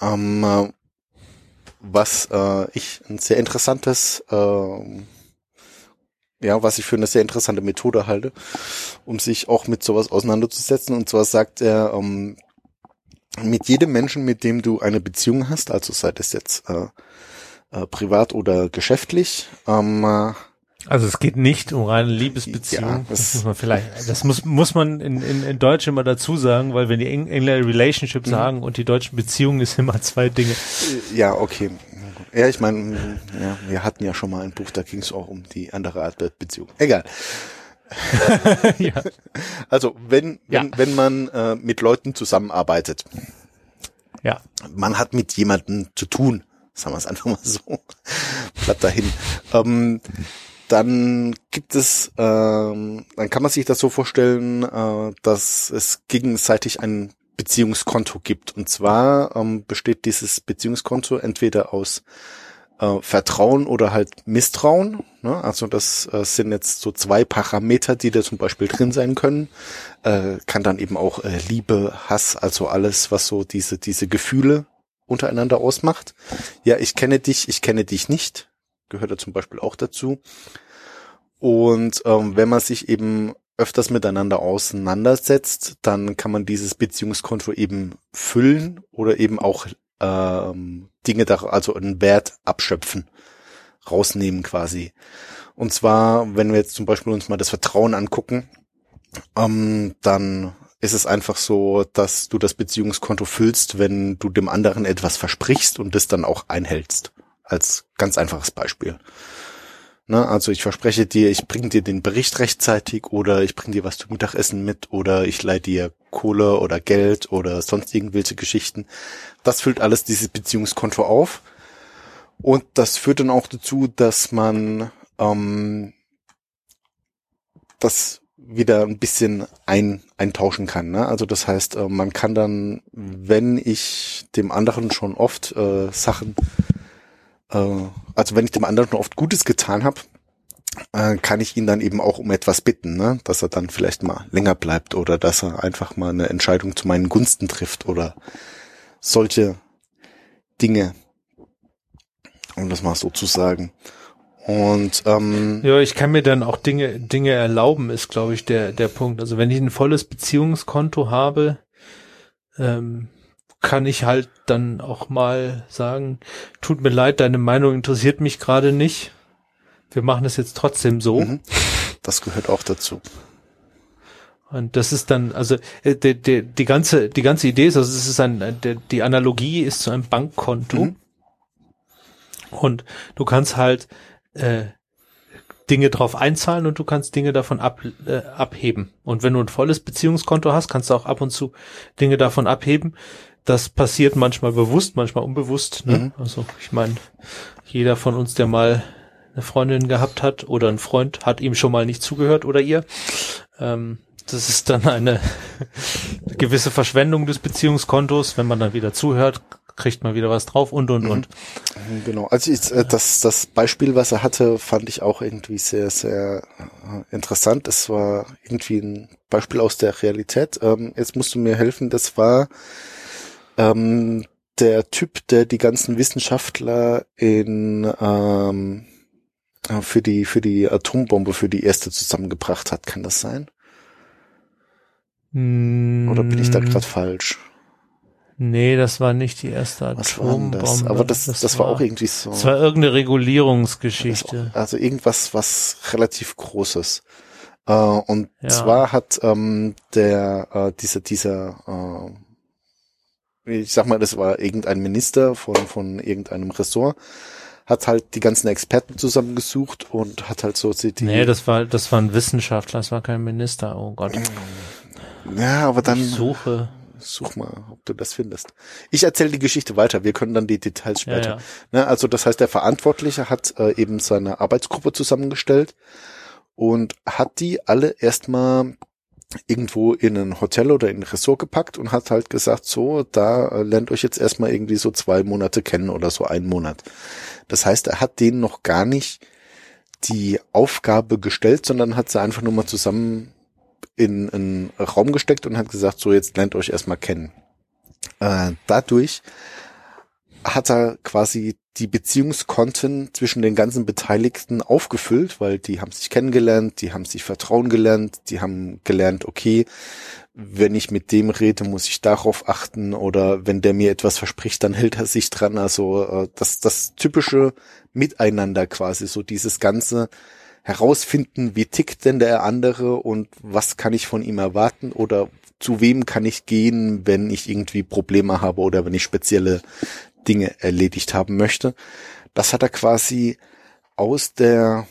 ähm, äh, was äh, ich ein sehr interessantes, äh, ja, was ich für eine sehr interessante Methode halte, um sich auch mit sowas auseinanderzusetzen. Und zwar sagt er, ähm, mit jedem Menschen, mit dem du eine Beziehung hast, also sei das jetzt äh, äh, privat oder geschäftlich, ähm, äh, Also es geht nicht um reine Liebesbeziehung. Ja, das, das- muss man vielleicht, das muss, muss man in, in, in Deutsch immer dazu sagen, weil wenn die Eng- Engländer Relationship Mhm. sagen und die deutschen Beziehungen ist immer zwei Dinge. Ja, okay. Ja, ich meine, ja, wir hatten ja schon mal ein Buch, da ging es auch um die andere Art der Beziehung. Egal. Ja. Also wenn, wenn, Ja. wenn man äh, mit Leuten zusammenarbeitet, ja. man hat mit jemandem zu tun, sagen wir es einfach mal so, bleibt dahin. Ähm, dann gibt es, ähm, dann kann man sich das so vorstellen, äh, dass es gegenseitig ein Beziehungskonto gibt. Und zwar ähm, besteht dieses Beziehungskonto entweder aus äh, Vertrauen oder halt Misstrauen. Ne? Also das äh, sind jetzt so zwei Parameter, die da zum Beispiel drin sein können. Äh, kann dann eben auch äh, Liebe, Hass, also alles, was so diese diese Gefühle untereinander ausmacht. Ja, ich kenne dich, ich kenne dich nicht, gehört da zum Beispiel auch dazu. Und ähm, wenn man sich eben öfters miteinander auseinandersetzt, dann kann man dieses Beziehungskonto eben füllen oder eben auch ähm, Dinge da, also einen Wert abschöpfen, rausnehmen quasi. Und zwar, wenn wir jetzt zum Beispiel uns mal das Vertrauen angucken, ähm, dann ist es einfach so, dass du das Beziehungskonto füllst, wenn du dem anderen etwas versprichst und das dann auch einhältst. Als ganz einfaches Beispiel. Ne, also ich verspreche dir, ich bringe dir den Bericht rechtzeitig oder ich bringe dir was zum Mittagessen mit oder ich leih dir Kohle oder Geld oder sonst irgendwelche Geschichten. Das füllt alles dieses Beziehungskonto auf. Und das führt dann auch dazu, dass man ähm, das wieder ein bisschen ein, eintauschen kann. Ne? Also das heißt, äh, man kann dann, wenn ich dem anderen schon oft äh, Sachen, äh, also wenn ich dem anderen schon oft Gutes getan habe, äh, kann ich ihn dann eben auch um etwas bitten, ne? dass er dann vielleicht mal länger bleibt oder dass er einfach mal eine Entscheidung zu meinen Gunsten trifft oder solche Dinge, um das mal so zu sagen. Und ähm, Ja, ich kann mir dann auch Dinge, Dinge erlauben, ist, glaube ich, der, der Punkt. Also wenn ich ein volles Beziehungskonto habe, ähm, kann ich halt dann auch mal sagen, tut mir leid, deine Meinung interessiert mich gerade nicht. Wir machen es jetzt trotzdem so. Mhm. das gehört auch dazu. Und das ist dann, also äh, die, die, die ganze die ganze Idee ist, also es ist ein, der, die Analogie ist zu einem Bankkonto Mhm. und du kannst halt äh, Dinge drauf einzahlen und du kannst Dinge davon ab, äh, abheben. Und wenn du ein volles Beziehungskonto hast, kannst du auch ab und zu Dinge davon abheben. Das passiert manchmal bewusst, manchmal unbewusst. Ne? Mhm. Also ich meine, jeder von uns, der mal eine Freundin gehabt hat oder ein Freund, hat ihm schon mal nicht zugehört oder ihr. Ähm, das ist dann eine gewisse Verschwendung des Beziehungskontos. Wenn man dann wieder zuhört, kriegt man wieder was drauf und und Mhm. und. Genau. Also ich, äh, das, das Beispiel, was er hatte, fand ich auch irgendwie sehr, sehr äh, interessant. Es war irgendwie ein Beispiel aus der Realität. Ähm, jetzt musst du mir helfen. Das war ähm, der Typ, der die ganzen Wissenschaftler in, ähm, äh, für die, für die Atombombe, für die erste zusammengebracht hat. Kann das sein? Oder bin ich da gerade falsch? Nee, das war nicht die erste Was war Atombombe. das? Aber das, das, war auch irgendwie so. Das war irgendeine Regulierungsgeschichte. Das- Also irgendwas, was relativ Großes. Äh, und Ja. zwar hat ähm, der äh, dieser dieser äh, ich sag mal, das war irgendein Minister von von irgendeinem Ressort, hat halt die ganzen Experten zusammengesucht und hat halt so die, Nee, das war, das war ein Wissenschaftler, das war kein Minister. Oh Gott. ja, aber dann Ich suche. such mal, ob du das findest. Ich erzähle die Geschichte weiter. Wir können dann die Details Ja, später. ja. Ne, also das heißt, der Verantwortliche hat äh, eben seine Arbeitsgruppe zusammengestellt und hat die alle erstmal irgendwo in ein Hotel oder in ein Ressort gepackt und hat halt gesagt, so, da äh, lernt euch jetzt erstmal irgendwie so zwei Monate kennen oder so einen Monat. Das heißt, er hat denen noch gar nicht die Aufgabe gestellt, sondern hat sie einfach nur mal zusammen in einen Raum gesteckt und hat gesagt, so, jetzt lernt euch erstmal kennen. Äh, dadurch hat er quasi die Beziehungskonten zwischen den ganzen Beteiligten aufgefüllt, weil die haben sich kennengelernt, die haben sich vertrauen gelernt, die haben gelernt, okay, wenn ich mit dem rede, muss ich darauf achten oder wenn der mir etwas verspricht, dann hält er sich dran. Also äh, das, das typische Miteinander quasi, so dieses ganze herausfinden, wie tickt denn der andere und was kann ich von ihm erwarten oder zu wem kann ich gehen, wenn ich irgendwie Probleme habe oder wenn ich spezielle Dinge erledigt haben möchte. Das hat er quasi aus der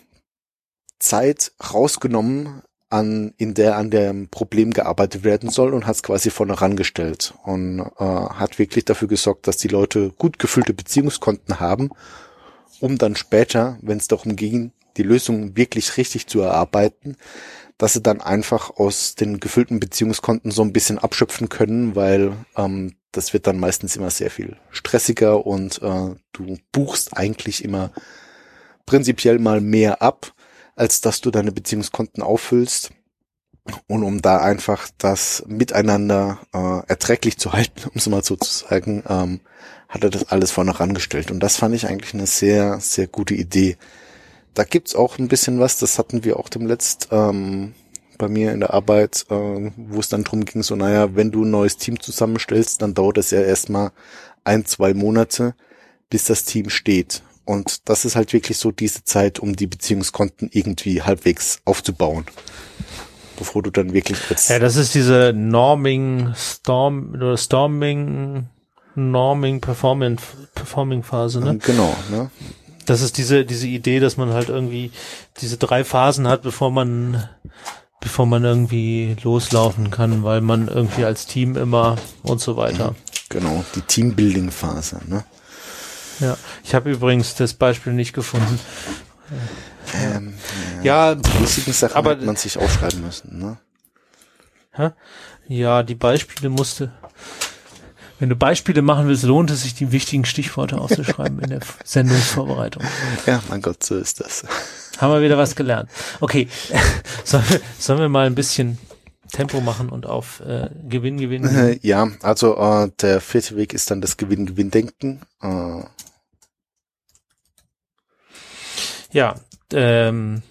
Zeit rausgenommen, an, in der an dem Problem gearbeitet werden soll und hat es quasi vorne rangestellt und äh, hat wirklich dafür gesorgt, dass die Leute gut gefüllte Beziehungskonten haben, um dann später, wenn es darum ging, die Lösung wirklich richtig zu erarbeiten, dass sie dann einfach aus den gefüllten Beziehungskonten so ein bisschen abschöpfen können, weil ähm, das wird dann meistens immer sehr viel stressiger und äh, du buchst eigentlich immer prinzipiell mal mehr ab, als dass du deine Beziehungskonten auffüllst. Und um da einfach das Miteinander äh, erträglich zu halten, um es mal so zu sagen, ähm, hat er das alles vorne rangestellt. Und das fand ich eigentlich eine sehr, sehr gute Idee. Da gibt's auch ein bisschen was, das hatten wir auch dem letzt ähm, bei mir in der Arbeit, äh, wo es dann drum ging, so naja, wenn du ein neues Team zusammenstellst, dann dauert es ja erstmal ein, zwei Monate, bis das Team steht. Und das ist halt wirklich so diese Zeit, um die Beziehungskonten irgendwie halbwegs aufzubauen. Bevor du dann wirklich jetzt. Ja, das ist diese Norming, Storm, oder Storming, Norming, Performing, Performing Phase, ne? Genau, ne? Das ist diese, diese Idee, dass man halt irgendwie diese drei Phasen hat, bevor man, bevor man irgendwie loslaufen kann, weil man irgendwie als Team immer und so weiter. Genau, die Teambuilding-Phase, ne? Ja, ich habe übrigens das Beispiel nicht gefunden. Ähm, Ja, die wichtigen Sachen aber- hat man sich aufschreiben müssen, ne? hä? ja, die Beispiele musste. Wenn du Beispiele machen willst, lohnt es sich, die wichtigen Stichworte aufzuschreiben in der Sendungsvorbereitung. Ja, mein Gott, so ist das. Haben wir wieder was gelernt. Okay, sollen wir, sollen wir mal ein bisschen Tempo machen und auf äh, Gewinn, Gewinn, Gewinn. Äh, ja, also äh, der vierte Weg ist dann das Gewinn-Gewinn-Denken. Äh, Ja, ähm,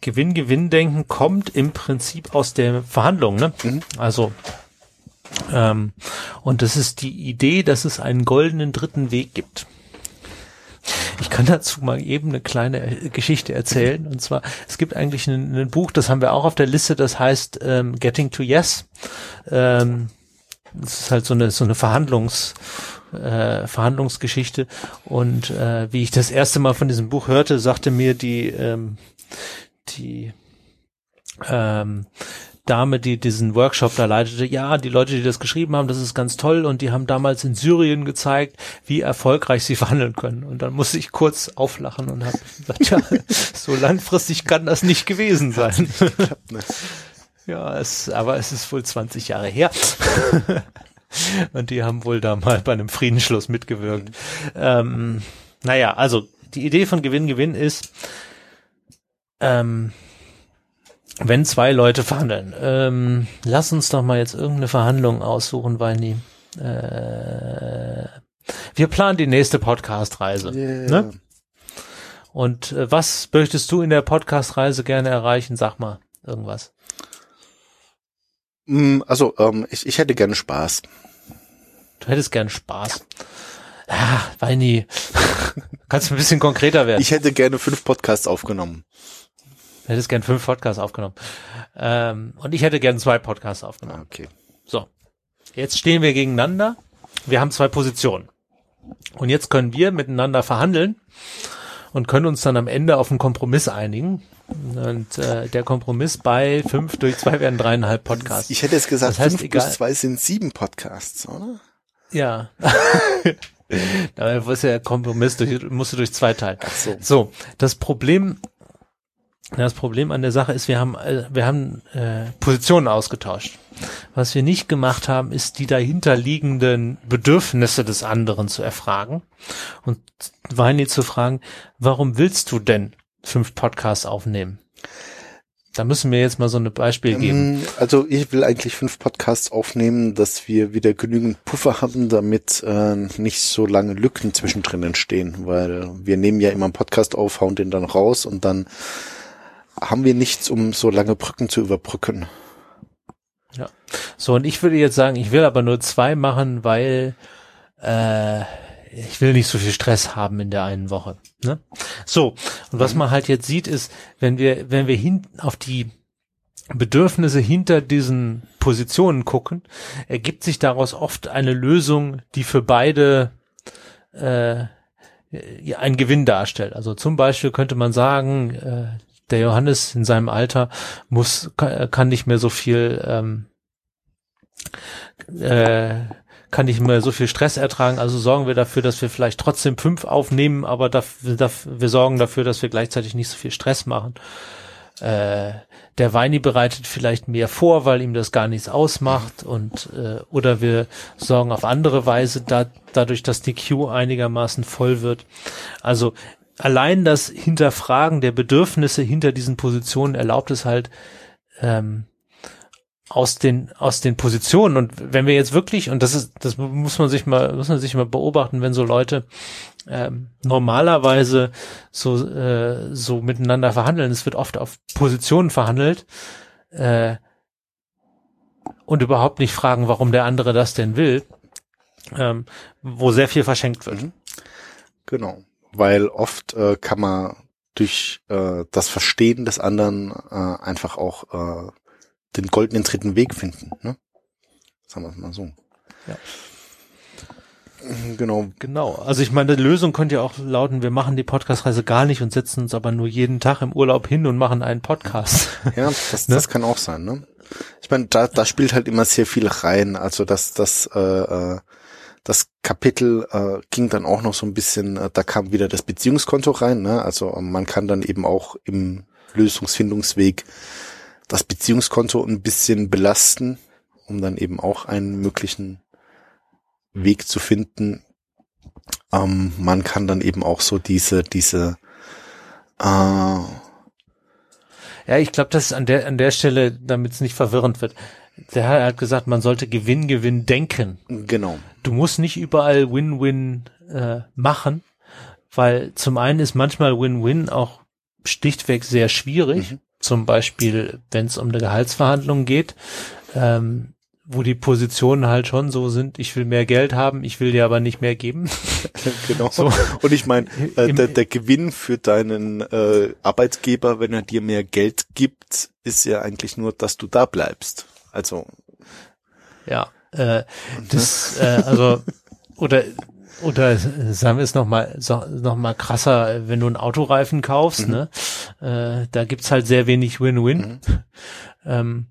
Gewinn, Gewinn denken kommt im Prinzip aus der Verhandlung, ne? Mhm. Also, ähm, und das ist die Idee, dass es einen goldenen dritten Weg gibt. Ich kann dazu mal eben eine kleine äh, Geschichte erzählen. Und zwar, es gibt eigentlich ein, ein Buch, das haben wir auch auf der Liste, das heißt ähm, Getting to Yes. Ähm, das ist halt so eine, so eine Verhandlungs, äh, Verhandlungsgeschichte. Und äh, wie ich das erste Mal von diesem Buch hörte, sagte mir die, ähm, die ähm, Dame, die diesen Workshop da leitete, ja, die Leute, die das geschrieben haben, das ist ganz toll und die haben damals in Syrien gezeigt, wie erfolgreich sie verhandeln können. Und dann musste ich kurz auflachen und habe gesagt, ja, so langfristig kann das nicht gewesen sein. ne? Ja, es, aber es ist wohl 20 Jahre her. Und die haben wohl da mal bei einem Friedensschluss mitgewirkt. Ähm, naja, also die Idee von Gewinn-Gewinn ist, ähm, wenn zwei Leute verhandeln, ähm, lass uns doch mal jetzt irgendeine Verhandlung aussuchen, Weini. Äh, wir planen die nächste Podcast-Reise. Yeah. Ne? Und äh, was möchtest du in der Podcast-Reise gerne erreichen? Sag mal irgendwas. Mm, Also, ähm, ich, ich hätte gerne Spaß. Du hättest gern Spaß. Ah, Weini. Kannst du ein bisschen konkreter werden? Ich hätte gerne fünf Podcasts aufgenommen. Du hättest gern fünf Podcasts aufgenommen. Ähm, und ich hätte gern zwei Podcasts aufgenommen. Okay. So. Jetzt stehen wir gegeneinander. Wir haben zwei Positionen. Und jetzt können wir miteinander verhandeln und können uns dann am Ende auf einen Kompromiss einigen. Und äh, der Kompromiss bei fünf durch zwei werden dreieinhalb Podcasts. Ich hätte jetzt gesagt, Das heißt, fünf egal- plus zwei sind sieben Podcasts, oder? Ja. Da ist ja Kompromiss, durch, musst du durch zwei teilen. Ach so. So, das Problem, das Problem an der Sache ist, wir haben, äh, wir haben äh, Positionen ausgetauscht. Was wir nicht gemacht haben, ist die dahinterliegenden Bedürfnisse des anderen zu erfragen und Weini zu fragen, warum willst du denn fünf Podcasts aufnehmen? Da müssen wir jetzt mal so ein Beispiel geben. Ähm, Also ich will eigentlich fünf Podcasts aufnehmen, dass wir wieder genügend Puffer haben, damit äh, nicht so lange Lücken zwischendrin entstehen, weil wir nehmen ja immer einen Podcast auf, hauen den dann raus und dann haben wir nichts, um so lange Brücken zu überbrücken. So, und ich würde jetzt sagen, ich will aber nur zwei machen, weil äh, ich will nicht so viel Stress haben in der einen Woche. Ne? So, und was man halt jetzt sieht, ist, wenn wir, wenn wir hin auf die Bedürfnisse hinter diesen Positionen gucken, ergibt sich daraus oft eine Lösung, die für beide äh, ja, einen Gewinn darstellt. Also zum Beispiel könnte man sagen, äh, der Johannes in seinem Alter muss kann, nicht mehr so viel ähm, äh, kann nicht mehr so viel Stress ertragen. Also sorgen wir dafür, dass wir vielleicht trotzdem fünf aufnehmen, aber dafür, dafür, wir sorgen dafür, dass wir gleichzeitig nicht so viel Stress machen. Äh, der Weini bereitet vielleicht mehr vor, weil ihm das gar nichts ausmacht und äh, oder wir sorgen auf andere Weise da, dadurch, dass die Queue einigermaßen voll wird. Also allein das Hinterfragen der Bedürfnisse hinter diesen Positionen erlaubt es halt ähm, aus den aus den Positionen und wenn wir jetzt wirklich und das ist das muss man sich mal muss man sich mal beobachten wenn so Leute ähm, normalerweise so äh, so miteinander verhandeln es wird oft auf Positionen verhandelt äh, und überhaupt nicht fragen warum der andere das denn will ähm, wo sehr viel verschenkt wird Mhm. Genau. Weil oft äh, kann man durch äh, das Verstehen des anderen äh, einfach auch äh, den goldenen dritten Weg finden. Ne? Sagen wir es mal so. Ja. Genau. Genau. Also ich meine, die Lösung könnte ja auch lauten, wir machen die Podcastreise gar nicht und setzen uns aber nur jeden Tag im Urlaub hin und machen einen Podcast. Ja, das, Ne? das kann auch sein. Ne? Ich meine, da, da spielt halt immer sehr viel rein. Also das, das, äh, äh, das Kapitel äh, ging dann auch noch so ein bisschen, äh, da kam wieder das Beziehungskonto rein. Ne? Also äh, man kann dann eben auch im Lösungsfindungsweg das Beziehungskonto ein bisschen belasten, um dann eben auch einen möglichen Weg zu finden. Ähm, man kann dann eben auch so diese, diese äh, Ja, ich glaube, das ist an der, an der Stelle, damit es nicht verwirrend wird. Der Herr hat gesagt, man sollte Gewinn, Gewinn denken. genau. Du musst nicht überall Win-Win äh, machen, weil zum einen ist manchmal Win-Win auch stichtweg sehr schwierig. Mhm. Zum Beispiel, wenn es um eine Gehaltsverhandlung geht, ähm, wo die Positionen halt schon so sind, ich will mehr Geld haben, ich will dir aber nicht mehr geben. Genau. So. Und ich meine, äh, der, der Gewinn für deinen äh, Arbeitgeber, wenn er dir mehr Geld gibt, ist ja eigentlich nur, dass du da bleibst. Also, Ja, äh, das, äh, also, oder, oder sagen wir es nochmal so, noch mal krasser, wenn du einen Autoreifen kaufst, Mhm. ne, äh, da gibt's halt sehr wenig Win-Win. Mhm. Ähm,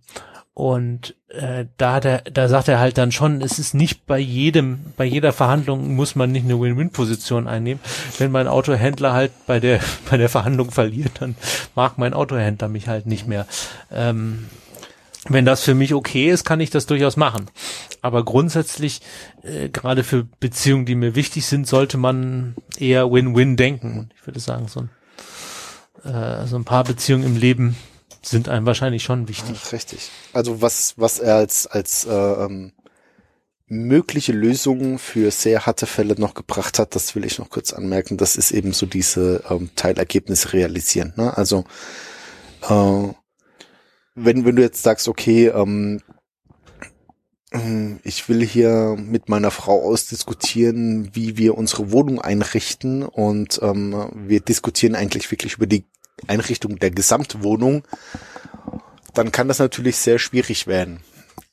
und äh, da, hat er, da sagt er halt dann schon, es ist nicht bei jedem, bei jeder Verhandlung muss man nicht eine Win-Win-Position einnehmen. Wenn mein Autohändler halt bei der, bei der Verhandlung verliert, dann mag mein Autohändler mich halt nicht mehr. Ähm, wenn das für mich okay ist, kann ich das durchaus machen. Aber grundsätzlich, äh, gerade für Beziehungen, die mir wichtig sind, sollte man eher Win-Win denken. Ich würde sagen, so ein, äh, so ein paar Beziehungen im Leben sind einem wahrscheinlich schon wichtig. ach, richtig. Also was, was er als, als äh, ähm, mögliche Lösungen für sehr harte Fälle noch gebracht hat, das will ich noch kurz anmerken, das ist eben so diese ähm, Teilergebnisse realisieren. Ne? Also äh, wenn, wenn du jetzt sagst, okay, ähm, ich will hier mit meiner Frau ausdiskutieren, wie wir unsere Wohnung einrichten und ähm, wir diskutieren eigentlich wirklich über die Einrichtung der Gesamtwohnung, dann kann das natürlich sehr schwierig werden.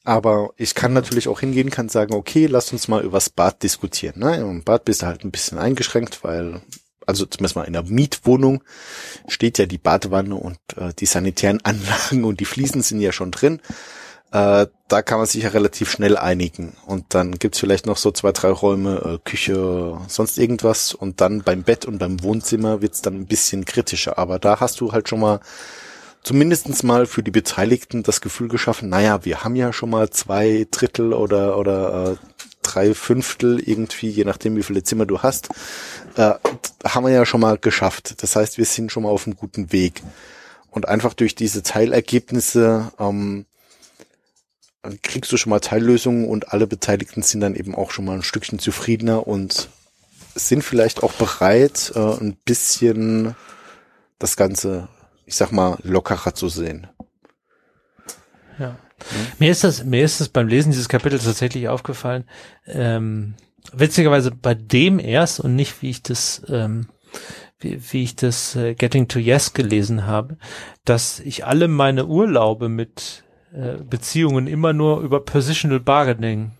Aber ich kann natürlich auch hingehen, kann sagen, okay, lass uns mal übers Bad diskutieren. Ne? Im Bad bist du halt ein bisschen eingeschränkt, weil, also zumindest mal in der Mietwohnung steht ja die Badewanne und äh, die sanitären Anlagen und die Fliesen sind ja schon drin. Äh, da kann man sich ja relativ schnell einigen. Und dann gibt's vielleicht noch so zwei, drei Räume, äh, Küche, sonst irgendwas. Und dann beim Bett und beim Wohnzimmer wird's dann ein bisschen kritischer. Aber da hast du halt schon mal zumindestens mal für die Beteiligten das Gefühl geschaffen, naja, wir haben ja schon mal zwei Drittel oder, oder äh, drei Fünftel irgendwie, je nachdem wie viele Zimmer du hast, äh, haben wir ja schon mal geschafft. Das heißt, wir sind schon mal auf einem guten Weg. Und einfach durch diese Teilergebnisse ähm, kriegst du schon mal Teillösungen und alle Beteiligten sind dann eben auch schon mal ein Stückchen zufriedener und sind vielleicht auch bereit, äh, ein bisschen das Ganze ich sag mal, lockerer zu sehen. Ja. Hm? Mir ist das, mir ist das beim Lesen dieses Kapitels tatsächlich aufgefallen, ähm, witzigerweise bei dem erst und nicht, wie ich das, ähm, wie, wie ich das äh, Getting to Yes gelesen habe, dass ich alle meine Urlaube mit äh, Beziehungen immer nur über Positional Bargaining,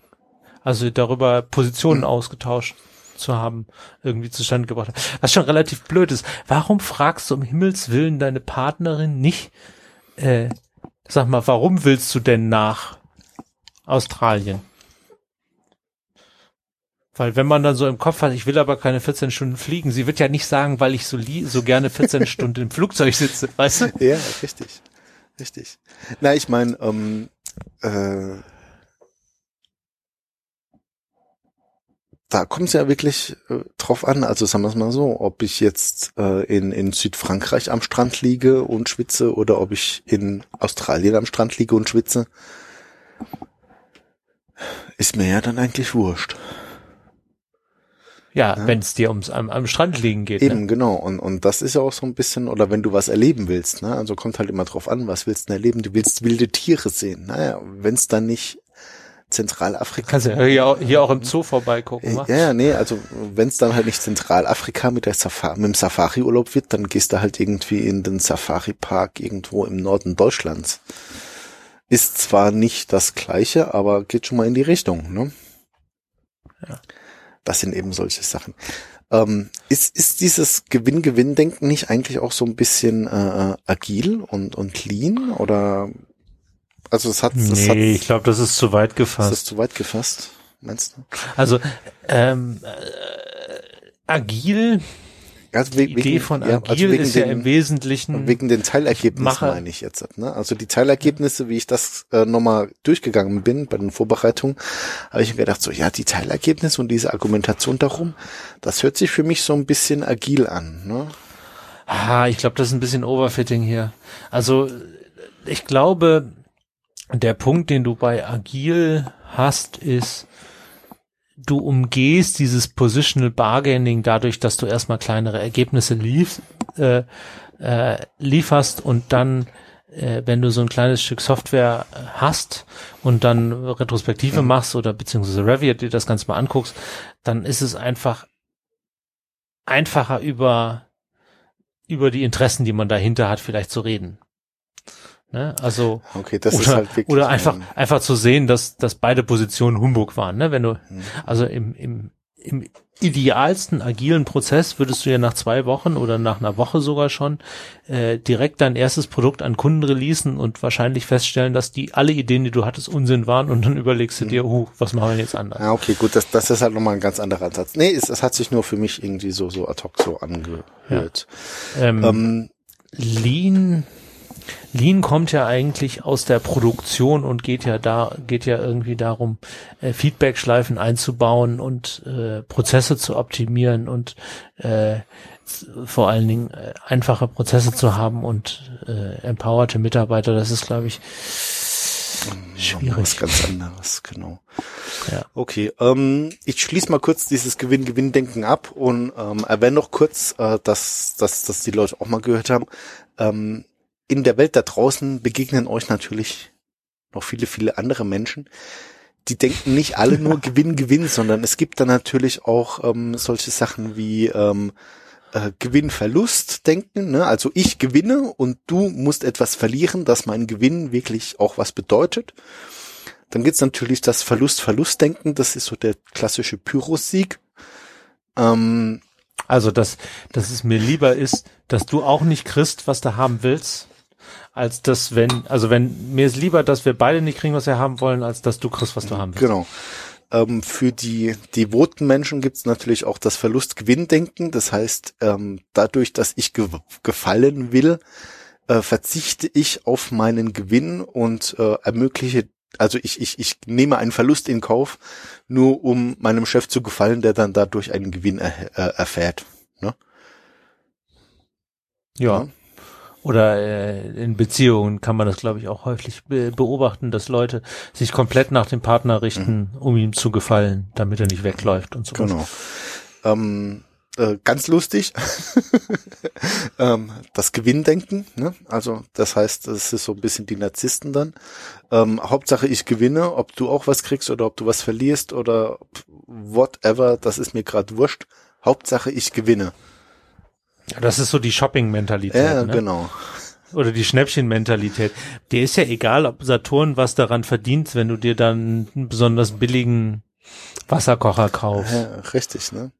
also darüber Positionen mhm. ausgetauscht zu haben, irgendwie zustande gebracht hat. Was schon relativ blöd ist. Warum fragst du um Himmels Willen deine Partnerin nicht, äh, sag mal, warum willst du denn nach Australien? Weil wenn man dann so im Kopf hat, ich will aber keine 14 Stunden fliegen, sie wird ja nicht sagen, weil ich so, li so gerne 14 Stunden im Flugzeug sitze, weißt du? Ja, richtig. Richtig. Na, ich meine, ähm, äh, da kommt es ja wirklich äh, drauf an. Also sagen wir es mal so, ob ich jetzt äh, in, in Südfrankreich am Strand liege und schwitze oder ob ich in Australien am Strand liege und schwitze, ist mir ja dann eigentlich wurscht. Ja, ja. wenn es dir ums am, am Strand liegen geht. Eben, ne? genau. Und, und das ist ja auch so ein bisschen, oder wenn du was erleben willst, ne? Also kommt halt immer drauf an, was willst du denn erleben? Du willst wilde Tiere sehen. Naja, wenn es dann nicht Zentralafrika. Kannst du hier auch, hier auch im Zoo vorbeigucken, wa? Ja, ja, nee, also wenn es dann halt nicht Zentralafrika mit der Safari, mit dem Safari-Urlaub wird, dann gehst du halt irgendwie in den Safari-Park irgendwo im Norden Deutschlands. Ist zwar nicht das gleiche, aber geht schon mal in die Richtung, ne? Ja. Das sind eben solche Sachen. Ähm, ist, ist dieses Gewinn-Gewinn-Denken nicht eigentlich auch so ein bisschen äh, äh agil und, und lean oder also es hat. Es nee, hat, ich glaube, das ist zu weit gefasst. Ist das zu weit gefasst, meinst du? Also ähm, äh, agil. Also wegen, die Idee von ja, also agil also ist den, ja im Wesentlichen wegen den Teilergebnissen meine ich jetzt. Ne? Also die Teilergebnisse, wie ich das äh, nochmal durchgegangen bin bei den Vorbereitungen, habe ich mir gedacht, so ja, die Teilergebnisse und diese Argumentation darum, das hört sich für mich so ein bisschen agil an. Ne? Ah, ich glaube, das ist ein bisschen Overfitting hier. Also ich glaube, der Punkt, den du bei Agil hast, ist, du umgehst dieses Positional Bargaining dadurch, dass du erstmal kleinere Ergebnisse lief, äh, äh, lieferst und dann, äh, wenn du so ein kleines Stück Software hast und dann Retrospektive mhm. machst oder beziehungsweise Revit dir das Ganze mal anguckst, dann ist es einfach einfacher über über die Interessen, die man dahinter hat, vielleicht zu reden. Ne? Also okay, das oder, ist halt wirklich oder einfach einfach zu sehen, dass dass beide Positionen Humbug waren. Ne? Wenn du mhm. also im im im idealsten agilen Prozess würdest du ja nach zwei Wochen oder nach einer Woche sogar schon äh, direkt dein erstes Produkt an Kunden releasen und wahrscheinlich feststellen, dass die alle Ideen, die du hattest, Unsinn waren und dann überlegst du mhm. dir, uh, was machen wir jetzt anders? Ja, okay, gut, das, das ist halt nochmal ein ganz anderer Ansatz. Nee, es, es hat sich nur für mich irgendwie so so ad hoc so angehört. Ja. Ähm, ähm, Lean Lean kommt ja eigentlich aus der Produktion und geht ja da, geht ja irgendwie darum, äh, Feedback-Schleifen einzubauen und äh, Prozesse zu optimieren und äh, vor allen Dingen äh, einfache Prozesse zu haben und äh, empowerte Mitarbeiter. Das ist, glaube ich, schwierig. Was ganz anderes, genau. Ja. Okay, ähm, ich schließe mal kurz dieses Gewinn-Gewinn-Denken ab und ähm, erwähne noch kurz, äh, dass, dass, dass die Leute auch mal gehört haben. Ähm, in der Welt da draußen begegnen euch natürlich noch viele, viele andere Menschen. Die denken nicht alle nur Gewinn, Gewinn, sondern es gibt da natürlich auch ähm, solche Sachen wie ähm, äh, Gewinn-Verlust denken. Ne? Also ich gewinne und du musst etwas verlieren, dass mein Gewinn wirklich auch was bedeutet. Dann gibt's natürlich das Verlust-Verlust-Denken. Das ist so der klassische Pyrrhus-Sieg. Ähm, also, dass, dass es mir lieber ist, dass du auch nicht kriegst, was du haben willst, als dass wenn, also wenn, mir ist lieber, dass wir beide nicht kriegen, was wir haben wollen, als dass du kriegst, was du haben willst. Genau. Ähm, für die devoten Menschen gibt's natürlich auch das Verlust-Gewinn-Denken. Das heißt, ähm, dadurch, dass ich ge gefallen will, äh, verzichte ich auf meinen Gewinn und äh, ermögliche also ich, ich, ich nehme einen Verlust in Kauf, nur um meinem Chef zu gefallen, der dann dadurch einen Gewinn er, äh, erfährt. Ne? Ja. ja. Oder äh, in Beziehungen kann man das, glaube ich, auch häufig be beobachten, dass Leute sich komplett nach dem Partner richten, mhm. um ihm zu gefallen, damit er nicht wegläuft und so. Genau. Ähm, äh, ganz lustig. ähm, das Gewinndenken, ne? Also das heißt, das ist so ein bisschen die Narzissten dann. Ähm, Hauptsache ich gewinne, ob du auch was kriegst oder ob du was verlierst oder whatever, das ist mir gerade wurscht. Hauptsache ich gewinne. Das ist so die Shopping-Mentalität. Ja, ne? genau. Oder die Schnäppchen-Mentalität. Dir ist ja egal, ob Saturn was daran verdient, wenn du dir dann einen besonders billigen Wasserkocher kaufst. Ja, richtig, ne?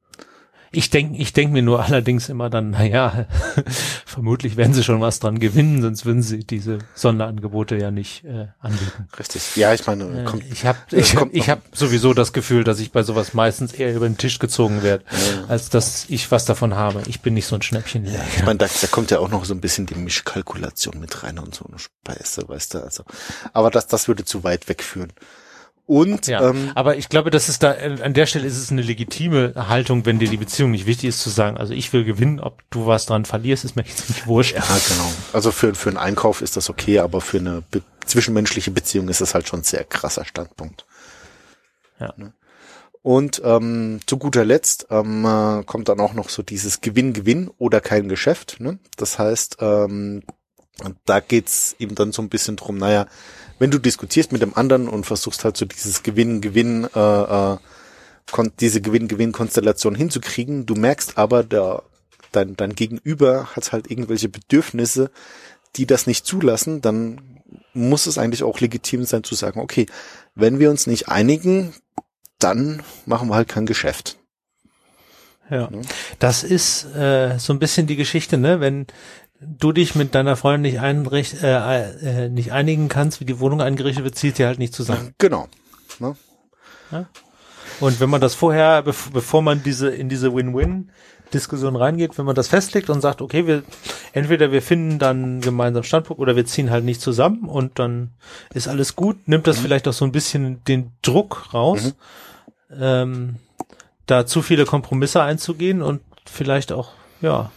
Ich denke ich denk mir nur allerdings immer dann, naja, vermutlich werden sie schon was dran gewinnen, sonst würden sie diese Sonderangebote ja nicht äh, anbieten. Richtig. Ja, ich meine, äh, kommt, ich habe ich, äh, ich hab sowieso das Gefühl, dass ich bei sowas meistens eher über den Tisch gezogen werde, ja. als dass ich was davon habe. Ich bin nicht so ein Schnäppchen. Ja, ich meine, da, da kommt ja auch noch so ein bisschen die Mischkalkulation mit rein und so eine Speise, weißt du, also. Aber das, das würde zu weit wegführen. Und ja, ähm, aber ich glaube, das ist da an der Stelle ist es eine legitime Haltung, wenn dir die Beziehung nicht wichtig ist, zu sagen, also ich will gewinnen, ob du was dran verlierst, ist mir jetzt nicht wurscht. Ja, genau. Also für für einen Einkauf ist das okay, aber für eine be zwischenmenschliche Beziehung ist das halt schon ein sehr krasser Standpunkt. Ja. Ne? Und ähm, zu guter Letzt ähm, äh, kommt dann auch noch so dieses Gewinn-Gewinn oder kein Geschäft. Ne? Das heißt, ähm, da geht's eben dann so ein bisschen drum, naja, wenn du diskutierst mit dem anderen und versuchst halt so dieses Gewinn-Gewinn, äh, äh, diese Gewinn-Gewinn-Konstellation hinzukriegen, du merkst aber, der, dein, dein Gegenüber hat halt irgendwelche Bedürfnisse, die das nicht zulassen, dann muss es eigentlich auch legitim sein zu sagen, okay, wenn wir uns nicht einigen, dann machen wir halt kein Geschäft. Ja, das ist äh, so ein bisschen die Geschichte, ne? Wenn du dich mit deiner Freundin nicht, einricht, äh, äh, nicht einigen kannst, wie die Wohnung eingerichtet wird, zieht ihr halt nicht zusammen. Genau. Ne? Ja? Und wenn man das vorher, bev bevor man diese in diese Win-Win Diskussion reingeht, wenn man das festlegt und sagt, okay, wir entweder wir finden dann gemeinsam Standpunkt oder wir ziehen halt nicht zusammen und dann ist alles gut, nimmt das mhm. vielleicht auch so ein bisschen den Druck raus, mhm. ähm, da zu viele Kompromisse einzugehen und vielleicht auch ja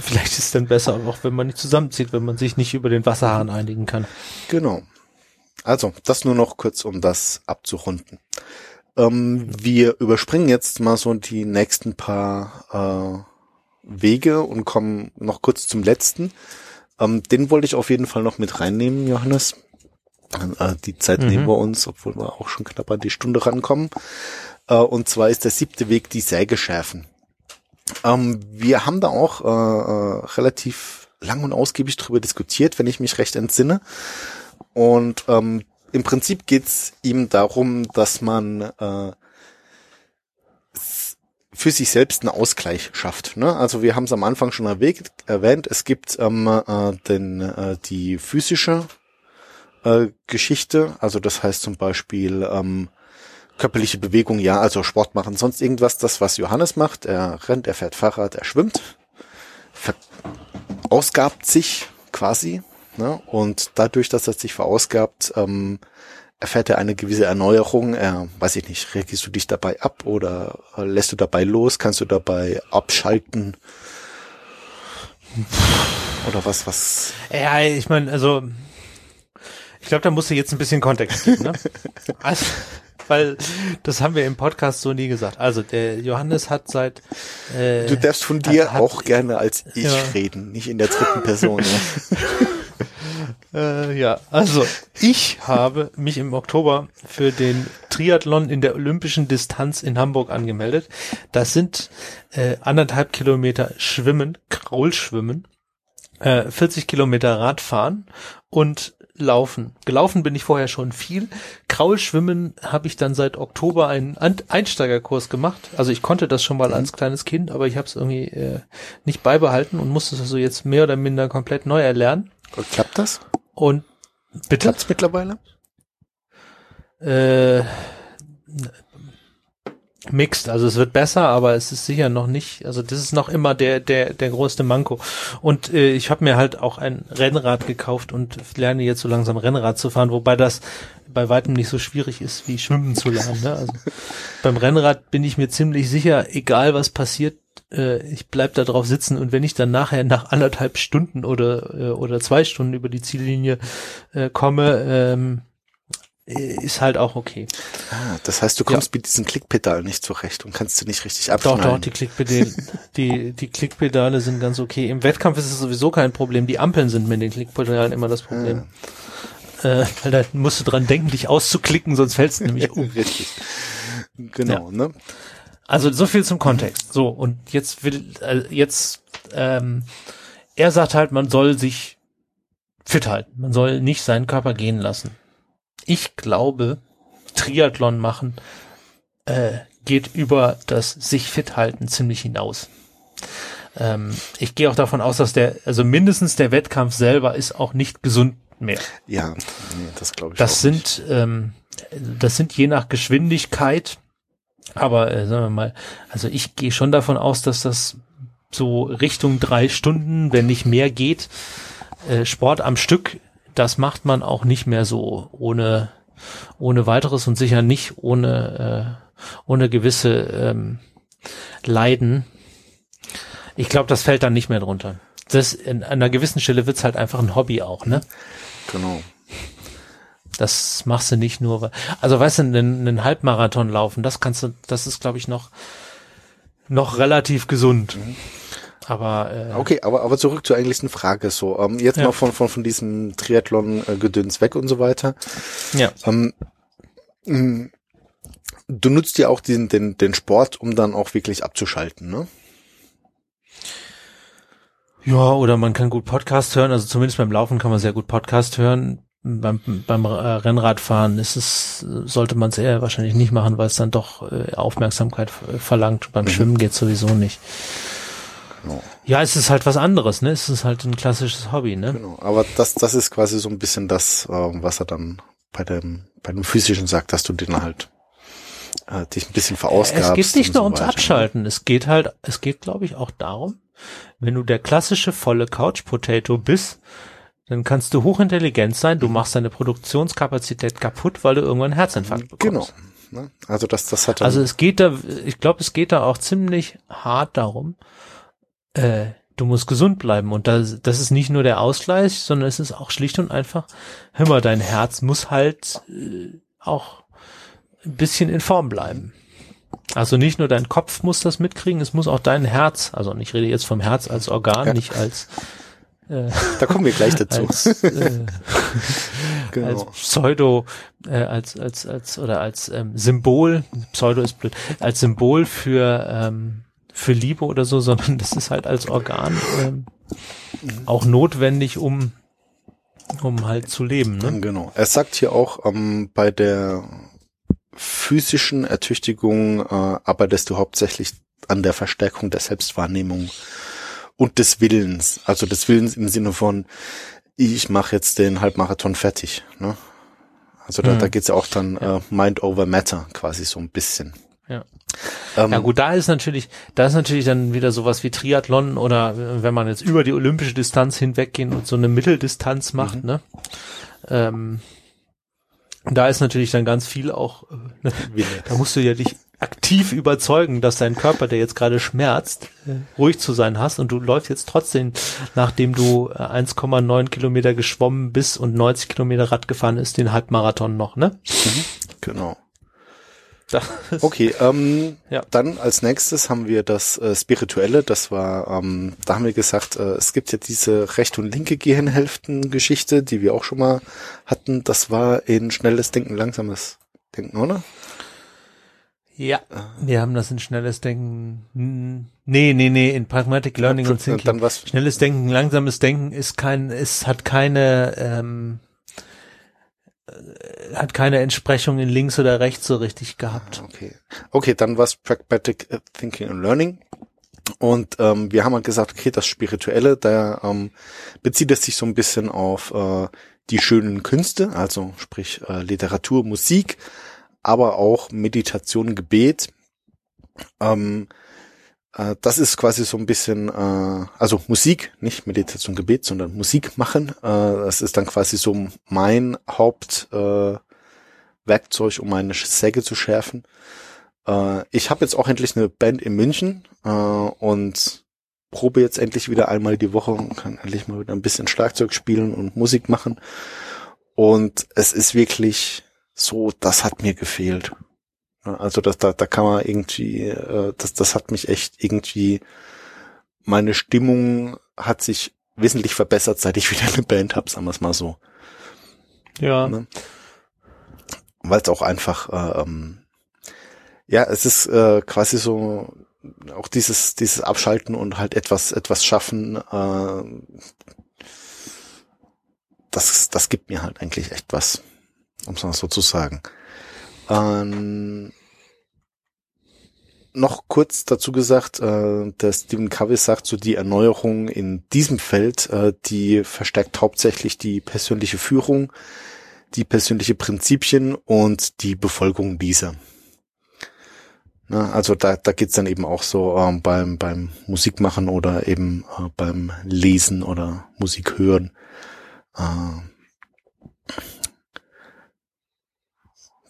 Vielleicht ist es dann besser, auch wenn man nicht zusammenzieht, wenn man sich nicht über den Wasserhahn einigen kann. Genau. Also, das nur noch kurz, um das abzurunden. Ähm, wir überspringen jetzt mal so die nächsten paar äh, Wege und kommen noch kurz zum letzten. Ähm, den wollte ich auf jeden Fall noch mit reinnehmen, Johannes. Äh, die Zeit mhm. nehmen wir uns, obwohl wir auch schon knapp an die Stunde rankommen. Äh, und zwar ist der siebte Weg die Säge schärfen. Ähm, wir haben da auch äh, äh, relativ lang und ausgiebig drüber diskutiert, wenn ich mich recht entsinne. Und ähm, im Prinzip geht's ihm darum, dass man äh, für sich selbst einen Ausgleich schafft. Ne? Also wir haben es am Anfang schon erwähnt, erwähnt es gibt ähm, äh, den, äh, die physische äh, Geschichte, also das heißt zum Beispiel ähm, Körperliche Bewegung, ja, also Sport machen, sonst irgendwas, das, was Johannes macht. Er rennt, er fährt Fahrrad, er schwimmt, verausgabt sich quasi. Ne? Und dadurch, dass er sich verausgabt, ähm, erfährt er eine gewisse Erneuerung. Er, weiß ich nicht, reagierst du dich dabei ab oder lässt du dabei los? Kannst du dabei abschalten? Oder was, was? Ja, ich meine, also ich glaube, da musst du jetzt ein bisschen Kontext geben. Ne? also, weil das haben wir im Podcast so nie gesagt. Also der Johannes hat seit äh, Du darfst von dir hat, auch gerne als ich ja. reden, nicht in der dritten Person. Ja. äh, ja, also ich habe mich im Oktober für den Triathlon in der olympischen Distanz in Hamburg angemeldet. Das sind äh, anderthalb Kilometer Schwimmen, Kraulschwimmen, äh, 40 Kilometer Radfahren und Laufen. Gelaufen bin ich vorher schon viel. Kraulschwimmen habe ich dann seit Oktober einen Einsteigerkurs gemacht. Also ich konnte das schon mal als kleines Kind, aber ich habe es irgendwie äh, nicht beibehalten und musste es also jetzt mehr oder minder komplett neu erlernen. Und klappt das? Und bitte? Klappt's mittlerweile? Äh, mixed, also es wird besser, aber es ist sicher noch nicht, also das ist noch immer der der der größte Manko. Und äh, ich habe mir halt auch ein Rennrad gekauft und lerne jetzt so langsam Rennrad zu fahren, wobei das bei weitem nicht so schwierig ist wie Schwimmen zu lernen. Ne? Also beim Rennrad bin ich mir ziemlich sicher, egal was passiert, äh, ich bleib da drauf sitzen und wenn ich dann nachher nach anderthalb Stunden oder äh, oder zwei Stunden über die Ziellinie äh, komme, ähm, ist halt auch okay. Ah, das heißt, du kommst ja. mit diesen Klickpedalen nicht zurecht und kannst sie nicht richtig abschneiden. Doch, doch, die Klickpedale, die, die Klickpedale sind ganz okay. Im Wettkampf ist es sowieso kein Problem. Die Ampeln sind mit den Klickpedalen immer das Problem. Ja. Äh, weil da musst du dran denken, dich auszuklicken, sonst fällst du nämlich um. richtig. Genau, ja. ne? Also so viel zum Kontext. So, und jetzt will, äh, jetzt, ähm, er sagt halt, man soll sich fit halten. Man soll nicht seinen Körper gehen lassen ich glaube, Triathlon machen äh, geht über das sich fit halten ziemlich hinaus. Ähm, ich gehe auch davon aus, dass der, also mindestens der Wettkampf selber ist auch nicht gesund mehr. Ja, das glaube ich. Das sind, ähm, das sind je nach Geschwindigkeit, aber äh, sagen wir mal, also ich gehe schon davon aus, dass das so Richtung drei Stunden, wenn nicht mehr geht, äh, Sport am Stück das macht man auch nicht mehr so ohne ohne weiteres und sicher nicht ohne äh, ohne gewisse ähm, Leiden. Ich glaube, das fällt dann nicht mehr drunter. Das in einer gewissen Stelle wird's halt einfach ein Hobby auch, ne? Genau. Das machst du nicht nur, also weißt du, einen, einen Halbmarathon laufen, das kannst du, das ist glaube ich noch noch relativ gesund. Mhm. Aber äh, okay, aber aber zurück zur eigentlichen Frage. So ähm, jetzt ja. mal von von von diesem Triathlon-Gedöns weg und so weiter. Ja. Ähm, mm, du nutzt ja auch diesen den den Sport, um dann auch wirklich abzuschalten, ne? Ja, oder man kann gut Podcast hören. Also zumindest beim Laufen kann man sehr gut Podcast hören. Beim, beim äh, Rennradfahren ist es, sollte man es eher wahrscheinlich nicht machen, weil es dann doch äh, Aufmerksamkeit verlangt. Beim mhm. Schwimmen geht sowieso nicht. Genau. Ja, es ist halt was anderes, ne? Es ist halt ein klassisches Hobby, ne? Genau. Aber das, das ist quasi so ein bisschen das, äh, was er dann bei dem, bei dem physischen sagt, dass du den halt äh, dich ein bisschen verausgabst. Es geht nicht nur so ums weiter, ne? Abschalten. Es geht halt, es geht, glaube ich, auch darum, wenn du der klassische volle Couch Potato bist, dann kannst du hochintelligent sein, du machst deine Produktionskapazität kaputt, weil du irgendwann einen Herzinfarkt bekommst. Genau. Ne? Also das, das hat Also es geht da, ich glaube, es geht da auch ziemlich hart darum, äh, du musst gesund bleiben. Und das, das ist nicht nur der Ausgleich, sondern es ist auch schlicht und einfach, hör mal, dein Herz muss halt äh, auch ein bisschen in Form bleiben. Also nicht nur dein Kopf muss das mitkriegen, es muss auch dein Herz, also ich rede jetzt vom Herz als Organ, ja. nicht als äh, da kommen wir gleich dazu. Als, äh, genau. als Pseudo, äh, als, als, als, oder als ähm, Symbol, Pseudo ist blöd, als Symbol für ähm, für Liebe oder so, sondern das ist halt als Organ ähm, auch notwendig, um um halt zu leben. Ne? Genau. Er sagt hier auch, ähm, bei der physischen Ertüchtigung äh, arbeitest du hauptsächlich an der Verstärkung der Selbstwahrnehmung und des Willens. Also des Willens im Sinne von, ich mache jetzt den Halbmarathon fertig. Ne? Also da, hm. da geht's ja auch dann ja. Äh, Mind over Matter quasi so ein bisschen. Ja. Ähm, ja gut, da ist natürlich, da ist natürlich dann wieder sowas wie Triathlon oder äh, wenn man jetzt über die olympische Distanz hinweggehen und so eine Mitteldistanz macht, mhm. ne? Ähm, da ist natürlich dann ganz viel auch, äh, da musst du ja dich aktiv überzeugen, dass dein Körper, der jetzt gerade schmerzt, äh, ruhig zu sein hast und du läufst jetzt trotzdem, nachdem du 1,9 Kilometer geschwommen bist und 90 Kilometer Rad gefahren ist, den Halbmarathon noch, ne? Mhm. Genau. okay, ähm, ja. dann als nächstes haben wir das äh, Spirituelle. Das war, ähm, da haben wir gesagt, äh, es gibt ja diese rechte und linke Gehirnhälften-Geschichte, die wir auch schon mal hatten. Das war in schnelles Denken, langsames Denken, oder? Ja, wir haben das in schnelles Denken. Nee, nee, nee, in Pragmatic Learning und Thinking. Dann was? Schnelles Denken, langsames Denken ist kein, es hat keine, ähm, äh, hat keine Entsprechung in links oder rechts so richtig gehabt. Okay, okay, dann was Pragmatic äh, Thinking and Learning. Und ähm, wir haben halt gesagt, okay, das Spirituelle, da ähm, bezieht es sich so ein bisschen auf äh, die schönen Künste, also sprich äh, Literatur, Musik, aber auch Meditation, Gebet. Ähm, äh, das ist quasi so ein bisschen, äh, also Musik, nicht Meditation, Gebet, sondern Musik machen. Äh, das ist dann quasi so mein Hauptwerkzeug, äh, um meine Säge zu schärfen. Äh, ich habe jetzt auch endlich eine Band in München äh, und probe jetzt endlich wieder einmal die Woche und kann endlich mal wieder ein bisschen Schlagzeug spielen und Musik machen. Und es ist wirklich so, das hat mir gefehlt. Also das, da, da kann man irgendwie, äh, das, das hat mich echt irgendwie, meine Stimmung hat sich wesentlich verbessert, seit ich wieder eine Band habe, sagen wir es mal so. Ja. Ne? Weil es auch einfach, äh, ähm, ja, es ist äh, quasi so auch dieses dieses Abschalten und halt etwas etwas schaffen. Äh, das das gibt mir halt eigentlich echt was um es mal so zu sagen. Ähm, noch kurz dazu gesagt, äh, der Stephen Covey sagt so, die Erneuerung in diesem Feld, äh, die verstärkt hauptsächlich die persönliche Führung, die persönliche Prinzipien und die Befolgung dieser. Na, also da, da geht's dann eben auch so ähm, beim, beim Musikmachen oder eben äh, beim Lesen oder Musik hören. Äh,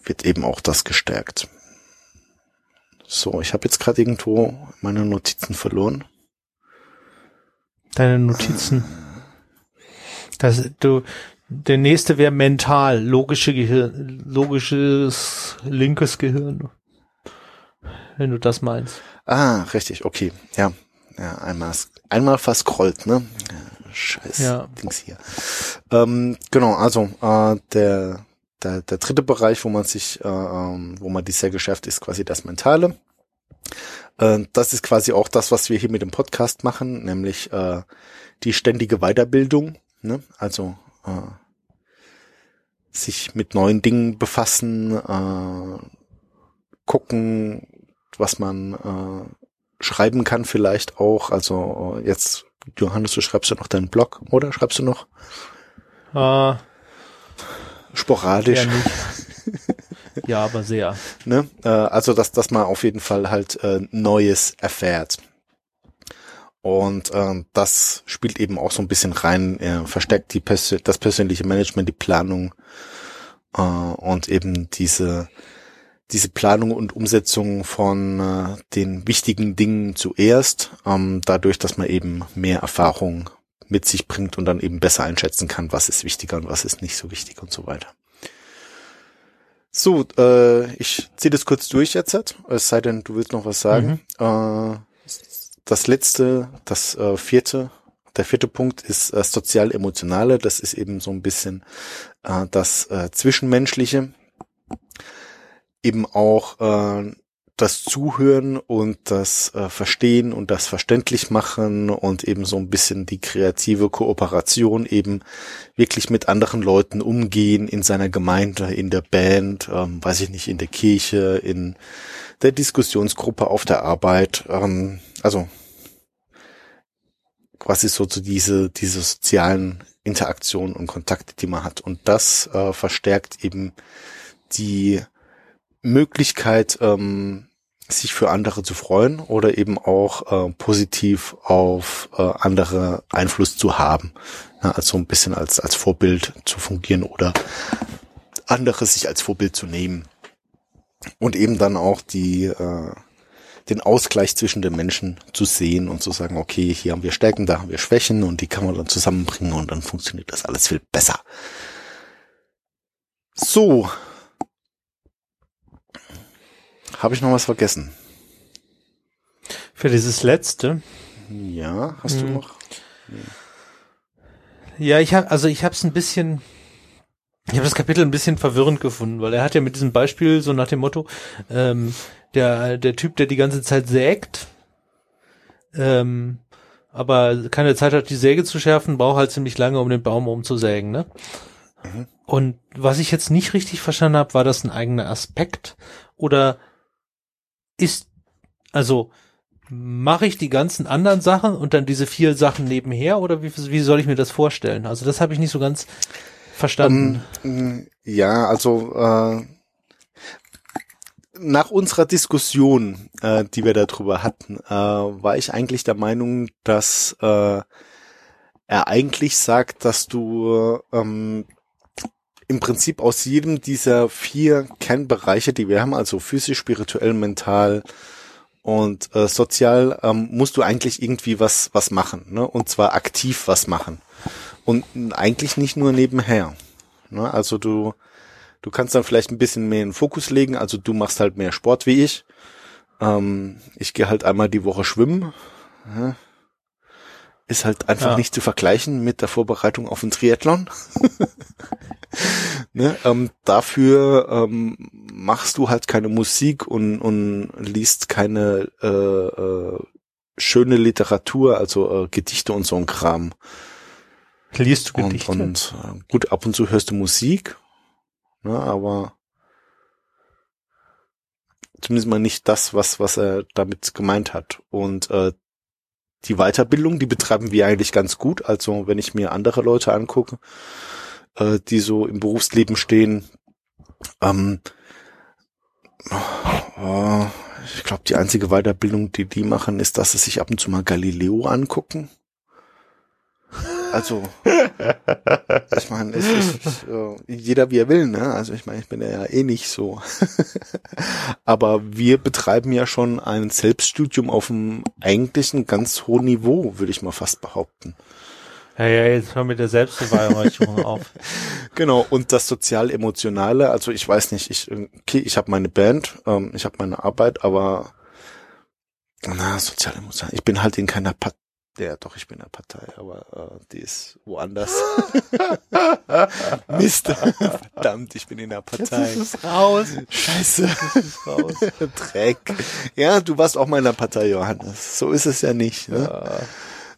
wird eben auch das gestärkt. So, ich habe jetzt gerade irgendwo meine Notizen verloren. Deine Notizen. Das, du, der nächste wäre mental, logische Gehirn, logisches linkes Gehirn. Wenn du das meinst. Ah, richtig, okay. Ja. Ja, einmal, einmal verscrollt, ne? Scheiß ja. Dings hier. Ähm, genau, also äh, der der, der dritte Bereich, wo man sich, äh, ähm, wo man dies sehr geschäft, ist quasi das Mentale. Äh, das ist quasi auch das, was wir hier mit dem Podcast machen, nämlich äh, die ständige Weiterbildung. Ne? Also äh, sich mit neuen Dingen befassen, äh, gucken, was man äh, schreiben kann vielleicht auch. Also äh, jetzt, Johannes, du schreibst ja noch deinen Blog, oder? Schreibst du noch? Uh, sporadisch. Ja, aber sehr. ne? Äh, also, dass, dass man auf jeden Fall halt äh, Neues erfährt. Und äh, das spielt eben auch so ein bisschen rein, äh, verstärkt die Pers das persönliche Management, die Planung äh, und eben diese diese Planung und Umsetzung von äh, den wichtigen Dingen zuerst, ähm, dadurch, dass man eben mehr Erfahrung mit sich bringt und dann eben besser einschätzen kann, was ist wichtiger und was ist nicht so wichtig und so weiter. So, äh, ich ziehe das kurz durch jetzt, es sei denn, du willst noch was sagen. Mhm. Äh, das letzte, das äh, vierte, der vierte Punkt ist äh, sozial-emotionale. Das ist eben so ein bisschen äh, das äh, Zwischenmenschliche. Eben auch äh, das Zuhören und das äh, Verstehen und das verständlich machen und eben so ein bisschen die kreative Kooperation eben wirklich mit anderen Leuten umgehen in seiner Gemeinde, in der Band, ähm, weiß ich nicht, in der Kirche, in der Diskussionsgruppe auf der Arbeit, ähm, also quasi so zu diese, diese sozialen Interaktionen und Kontakte, die man hat. Und das äh, verstärkt eben die Möglichkeit, ähm, sich für andere zu freuen oder eben auch äh, positiv auf äh, andere Einfluss zu haben. Ja, also ein bisschen als, als Vorbild zu fungieren oder andere sich als Vorbild zu nehmen. Und eben dann auch die, äh, den Ausgleich zwischen den Menschen zu sehen und zu sagen, okay, hier haben wir Stärken, da haben wir Schwächen und die kann man dann zusammenbringen und dann funktioniert das alles viel besser. So, Habe ich noch was vergessen? Für dieses letzte. Ja, hast hm. du noch? Ja, ich habe also ich habe es ein bisschen ich habe das Kapitel ein bisschen verwirrend gefunden, weil er hat ja mit diesem Beispiel so nach dem Motto, ähm, der der Typ, der die ganze Zeit sägt, ähm, aber keine Zeit hat, die Säge zu schärfen, braucht halt ziemlich lange, um den Baum umzusägen, ne? Mhm. Und was ich jetzt nicht richtig verstanden habe, war das ein eigener Aspekt oder ist also mache ich die ganzen anderen Sachen und dann diese vier Sachen nebenher oder wie, wie soll ich mir das vorstellen? Also das habe ich nicht so ganz verstanden. Um, ja, also äh, nach unserer Diskussion, äh, die wir darüber hatten, äh, war ich eigentlich der Meinung, dass äh, er eigentlich sagt, dass du ähm, im Prinzip aus jedem dieser vier Kernbereiche, die wir haben, also physisch, spirituell, mental und äh, sozial, ähm, musst du eigentlich irgendwie was was machen, ne? Und zwar aktiv was machen und eigentlich nicht nur nebenher. Ne? Also du du kannst dann vielleicht ein bisschen mehr in den Fokus legen. Also du machst halt mehr Sport wie ich. Ähm, ich gehe halt einmal die Woche schwimmen. Ja? Ist halt einfach ja. nicht zu vergleichen mit der Vorbereitung auf ein Triathlon. ne? ähm, dafür ähm, machst du halt keine Musik und, und liest keine äh, äh, schöne Literatur, also äh, Gedichte und so ein Kram. Liest du Gedichte? Und, und äh, gut, ab und zu hörst du Musik, ne, aber zumindest mal nicht das, was, was er damit gemeint hat. Und äh, die Weiterbildung, die betreiben wir eigentlich ganz gut. Also wenn ich mir andere Leute angucke, äh, die so im Berufsleben stehen, ähm, oh, ich glaube, die einzige Weiterbildung, die die machen, ist, dass sie sich ab und zu mal Galileo angucken. Also, ich meine, es ist äh, jeder wie er will, ne? Also ich meine, ich bin ja eh nicht so. Aber wir betreiben ja schon ein Selbststudium auf einem eigentlichen ganz hohen Niveau, würde ich mal fast behaupten. Ja, ja, jetzt hör mit der Selbstbeweihräucherung auf. Genau, und das sozial-emotionale, also ich weiß nicht, ich, okay, ich habe meine Band, ähm, ich habe meine Arbeit, aber na, sozial-emotional, ich bin halt in keiner ja, doch, ich bin in der Partei, aber äh, die ist woanders. Mist. Verdammt, ich bin in der Partei. Jetzt ist es raus. Scheiße. Jetzt ist es raus. Dreck. Ja, du warst auch mal in der Partei, Johannes. So ist es ja nicht. Ne? Ja.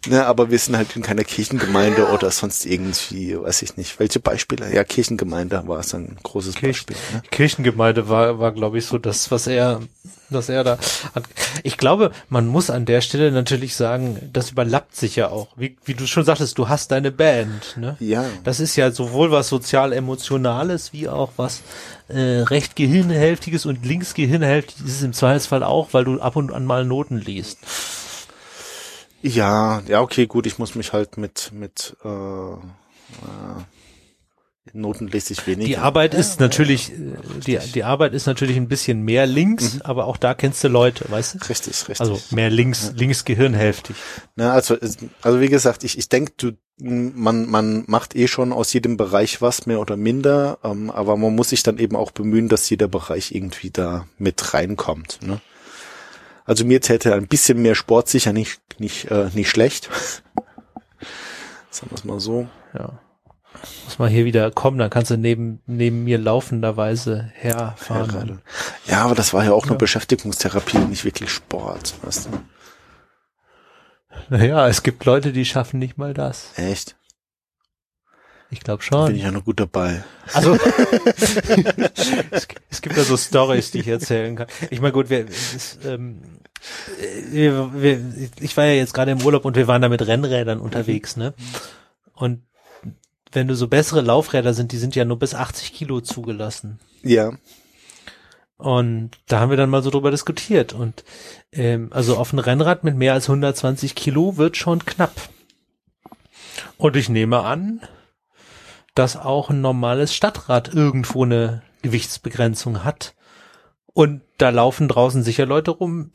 Ne, aber wir sind halt in keiner Kirchengemeinde oder sonst irgendwie, weiß ich nicht. Welche Beispiele? Ja, Kirchengemeinde war es ein großes Kirch Beispiel. Ne? Kirchengemeinde war, war glaube ich, so das, was er, was er da hat. Ich glaube, man muss an der Stelle natürlich sagen, das überlappt sich ja auch. Wie, wie du schon sagtest, du hast deine Band, ne? Ja. Das ist ja sowohl was sozial-emotionales wie auch was äh, recht Gehirnhältiges und links Gehirnhältiges ist im Zweifelsfall auch, weil du ab und an mal Noten liest. Ja, ja, okay, gut, ich muss mich halt mit, mit äh, äh, Noten lese ich weniger. Die Arbeit ja, ist natürlich, ja, die, die Arbeit ist natürlich ein bisschen mehr links, mhm. aber auch da kennst du Leute, weißt du? Richtig, richtig. Also mehr links, ja. links gehirnhälftig. Na, also, also wie gesagt, ich, ich denke, du, man, man macht eh schon aus jedem Bereich was, mehr oder minder, ähm, aber man muss sich dann eben auch bemühen, dass jeder Bereich irgendwie da mit reinkommt. Ne? Also mir täte ein bisschen mehr Sport sicher nicht, nicht, äh, nicht schlecht. Sagen wir es mal so. Ja. Muss mal hier wieder kommen, dann kannst du neben, neben mir laufenderweise herfahren. Ja, aber das war ja auch ja. nur Beschäftigungstherapie, nicht wirklich Sport, weißt du. Naja, es gibt Leute, die schaffen nicht mal das. Echt? Ich glaube schon. Bin ich ja noch gut dabei. Also es, es, gibt ja so Stories, die ich erzählen kann. Ich meine, gut, wir, es, ähm, wir, wir, ich war ja jetzt gerade im Urlaub und wir waren da mit Rennrädern unterwegs, ne? Und wenn du so bessere Laufräder sind, die sind ja nur bis 80 Kilo zugelassen. Ja. Und da haben wir dann mal so drüber diskutiert. Und ähm, also auf ein Rennrad mit mehr als 120 Kilo wird schon knapp. Und ich nehme an, dass auch ein normales Stadtrad irgendwo eine Gewichtsbegrenzung hat. Und da laufen draußen sicher Leute rum,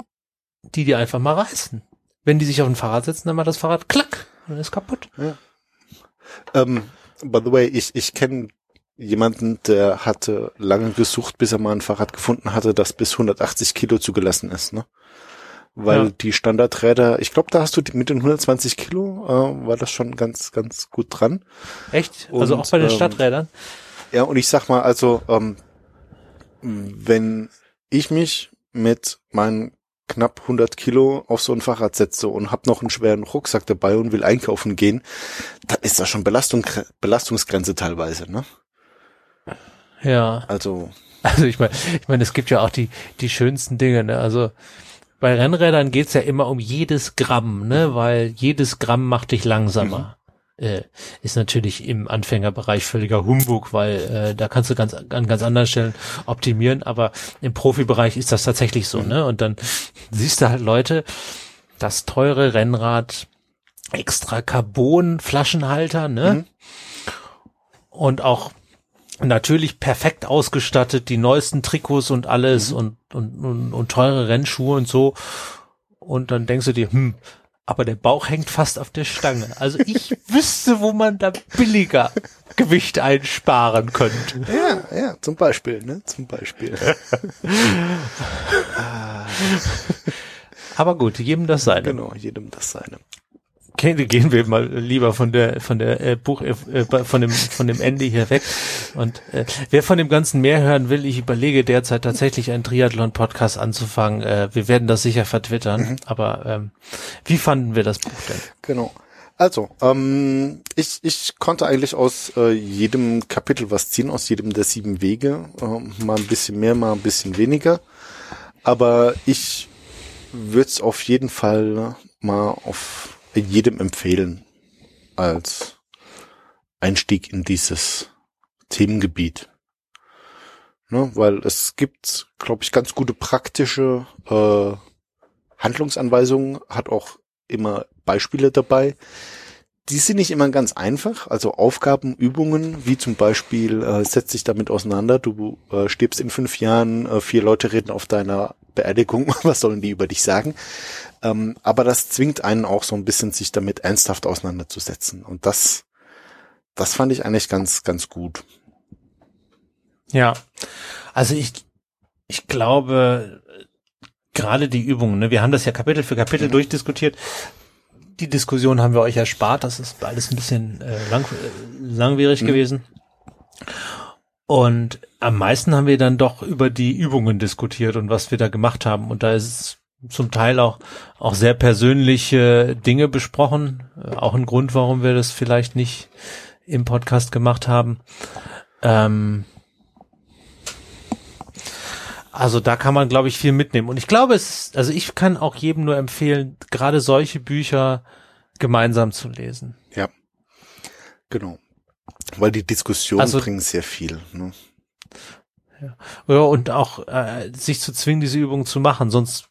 die die einfach mal reißen. Wenn die sich auf ein Fahrrad setzen, dann macht das Fahrrad klack und ist kaputt. Ja. Ähm, by the way, ich, ich kenne jemanden, der hatte lange gesucht, bis er mal ein Fahrrad gefunden hatte, das bis 180 Kilo zugelassen ist, ne? Weil Ja. die Standardräder, ich glaube, da hast du die- mit den 120 Kilo, äh, war das schon ganz, ganz gut dran. Echt? also Und, auch bei den ähm, Stadträdern? Ja, und ich sag mal, also, ähm, wenn ich mich mit meinen knapp 100 Kilo auf so ein Fahrrad setze und hab noch einen schweren Rucksack dabei und will einkaufen gehen, dann ist das schon Belastung, Belastungsgrenze teilweise, ne? Ja. Also, Also ich meine, ich meine, es gibt ja auch die, die schönsten Dinge, ne? Also bei Rennrädern geht's ja immer um jedes Gramm, ne? Weil jedes Gramm macht dich langsamer. Äh, ist natürlich im Anfängerbereich völliger Humbug, weil äh, da kannst du ganz an ganz anderen Stellen optimieren, aber im Profibereich ist das tatsächlich so, ne? Und dann siehst du halt Leute, das teure Rennrad, extra Carbon-Flaschenhalter, ne? Mhm. Und auch natürlich perfekt ausgestattet, die neuesten Trikots und alles und, und, und, und teure Rennschuhe und so. Und dann denkst du dir, hm, aber der Bauch hängt fast auf der Stange. Also ich wüsste, wo man da billiger Gewicht einsparen könnte. ja, ja, zum Beispiel, ne? Zum Beispiel. Aber gut, jedem das seine. genau, jedem das seine. Okay, gehen wir mal lieber von der von der äh, Buch äh, von dem von dem Ende hier weg. Und äh, wer von dem ganzen mehr hören will, ich überlege derzeit tatsächlich einen Triathlon-Podcast anzufangen. Äh, wir werden das sicher vertwittern. Aber ähm, wie fanden wir das Buch denn? Genau. Also, ähm, ich, ich konnte eigentlich aus äh, jedem Kapitel was ziehen, aus jedem der sieben Wege. Ähm, mal ein bisschen mehr, mal ein bisschen weniger. Aber ich würde es auf jeden Fall mal auf jedem empfehlen als Einstieg in dieses Themengebiet. Ne, weil es gibt, glaube ich, ganz gute praktische äh, Handlungsanweisungen, hat auch immer Beispiele dabei. Die sind nicht immer ganz einfach, also Aufgaben, Übungen, wie zum Beispiel, äh, setz dich damit auseinander, du äh, stirbst in fünf Jahren, äh, vier Leute reden auf deiner Beerdigung, was sollen die über dich sagen? Ähm, aber das zwingt einen auch so ein bisschen, sich damit ernsthaft auseinanderzusetzen. Und das, das fand ich eigentlich ganz, ganz gut. Ja, also ich ich glaube gerade die Übungen. Ne, wir haben das ja Kapitel für Kapitel durchdiskutiert. Die Diskussion haben wir euch erspart. Das ist alles ein bisschen äh, lang, äh, langwierig gewesen. Und am meisten haben wir dann doch über die Übungen diskutiert und was wir da gemacht haben. Und da ist es zum Teil auch, auch sehr persönliche Dinge besprochen. Äh, Auch ein Grund, warum wir das vielleicht nicht im Podcast gemacht haben. Ähm, also da kann man, glaube ich, viel mitnehmen. Und ich glaube, es ist, also ich kann auch jedem nur empfehlen, gerade solche Bücher gemeinsam zu lesen. Ja. Genau. Weil die Diskussionen Also- bringen sehr viel. Ne? Ja, und auch äh, sich zu zwingen, diese Übungen zu machen, sonst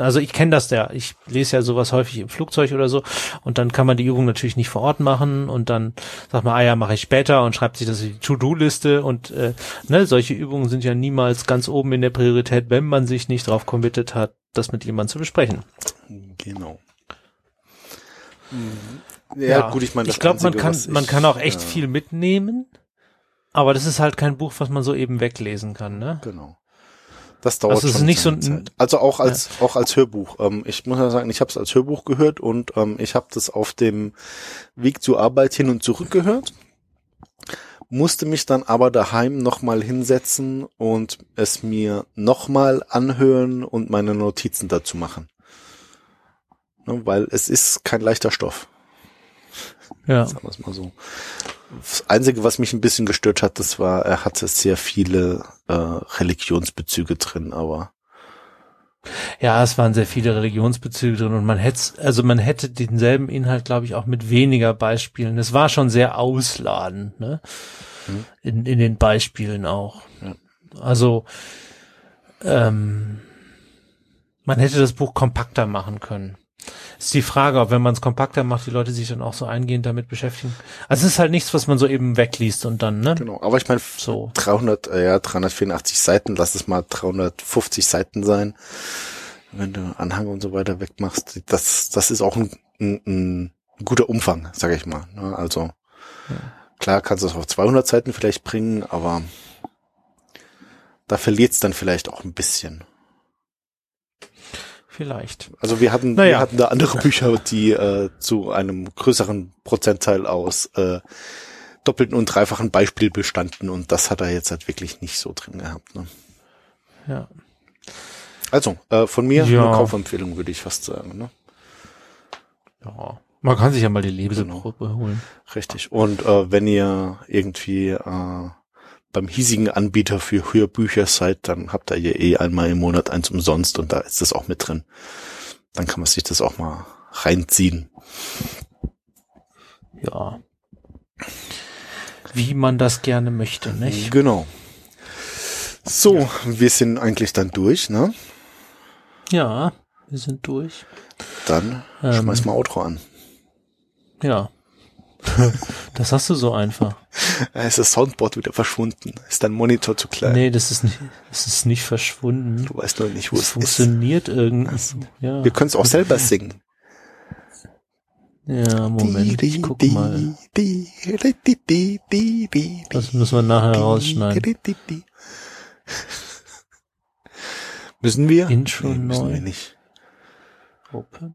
also ich kenne das ja, ich lese ja sowas häufig im Flugzeug oder so und dann kann man die Übung natürlich nicht vor Ort machen und dann sagt man, ah ja, mache ich später und schreibt sich das in die To-Do-Liste und äh, ne, solche Übungen sind ja niemals ganz oben in der Priorität, wenn man sich nicht drauf committed hat, das mit jemandem zu besprechen. Genau. Ja, gut, ich meine, das ich glaube, man kann, was man ich, kann auch echt äh, viel mitnehmen, aber das ist halt kein Buch, was man so eben weglesen kann, ne? Genau. Das dauert Also schon nicht so Zeit. Also auch als auch als Hörbuch. Ähm, ich muss ja sagen, ich habe es als Hörbuch gehört und ähm, ich habe das auf dem Weg zur Arbeit hin und zurück gehört. Musste mich dann aber daheim nochmal hinsetzen und es mir nochmal anhören und meine Notizen dazu machen. Ne, weil es ist kein leichter Stoff. Ja. Sagen wir es mal so. Das Einzige, was mich ein bisschen gestört hat, das war, er hatte sehr viele äh, Religionsbezüge drin, aber Ja, es waren sehr viele Religionsbezüge drin und man hätte, also man hätte denselben Inhalt, glaube ich, auch mit weniger Beispielen. Es war schon sehr ausladend, ne? Mhm. In, in den Beispielen auch. Ja. Also, ähm, man hätte das Buch kompakter machen können. Ist die Frage, ob wenn man es kompakter macht, die Leute sich dann auch so eingehend damit beschäftigen. Also es ist halt nichts, was man so eben wegliest und dann, ne? genau. Aber ich meine, So. 300, äh, ja, 384 Seiten, lass es mal 350 Seiten sein, wenn du Anhang und so weiter wegmachst. Das, das ist auch ein, ein, ein guter Umfang, sage ich mal. Ne? Also Klar kannst du es auf 200 Seiten vielleicht bringen, aber da verliert es dann vielleicht auch ein bisschen. Vielleicht. Also wir hatten, Naja. wir hatten da andere Bücher, die äh, zu einem größeren Prozentteil aus äh, doppelten und dreifachen Beispiel bestanden und das hat er jetzt halt wirklich nicht so drin gehabt. Ne? Ja. Also äh, von mir Ja. eine Kaufempfehlung würde ich fast sagen. Ne? ja. Man kann sich ja mal die Leseprobe holen. Richtig. Und äh, wenn ihr irgendwie äh, beim hiesigen Anbieter für Hörbücher seid, dann habt ihr ja eh einmal im Monat eins umsonst und da ist das auch mit drin. Dann kann man sich das auch mal reinziehen. Ja. Wie man das gerne möchte, nicht? Genau. So, wir sind eigentlich dann durch, ne? Ja, wir sind durch. Dann Ähm. schmeiß mal Outro an. Ja. Das hast du so einfach. Da ist das Soundboard wieder verschwunden. Ist dein Monitor zu klein? Nee, das ist nicht, das ist nicht verschwunden. Du weißt nur nicht, wo Das es ist. funktioniert irgendwie. Ja. Wir können es auch selber singen. ja, Moment, ich guck mal. Das müssen wir nachher rausschneiden. Müssen wir? Intro Nee, müssen neu. wir nicht. Open.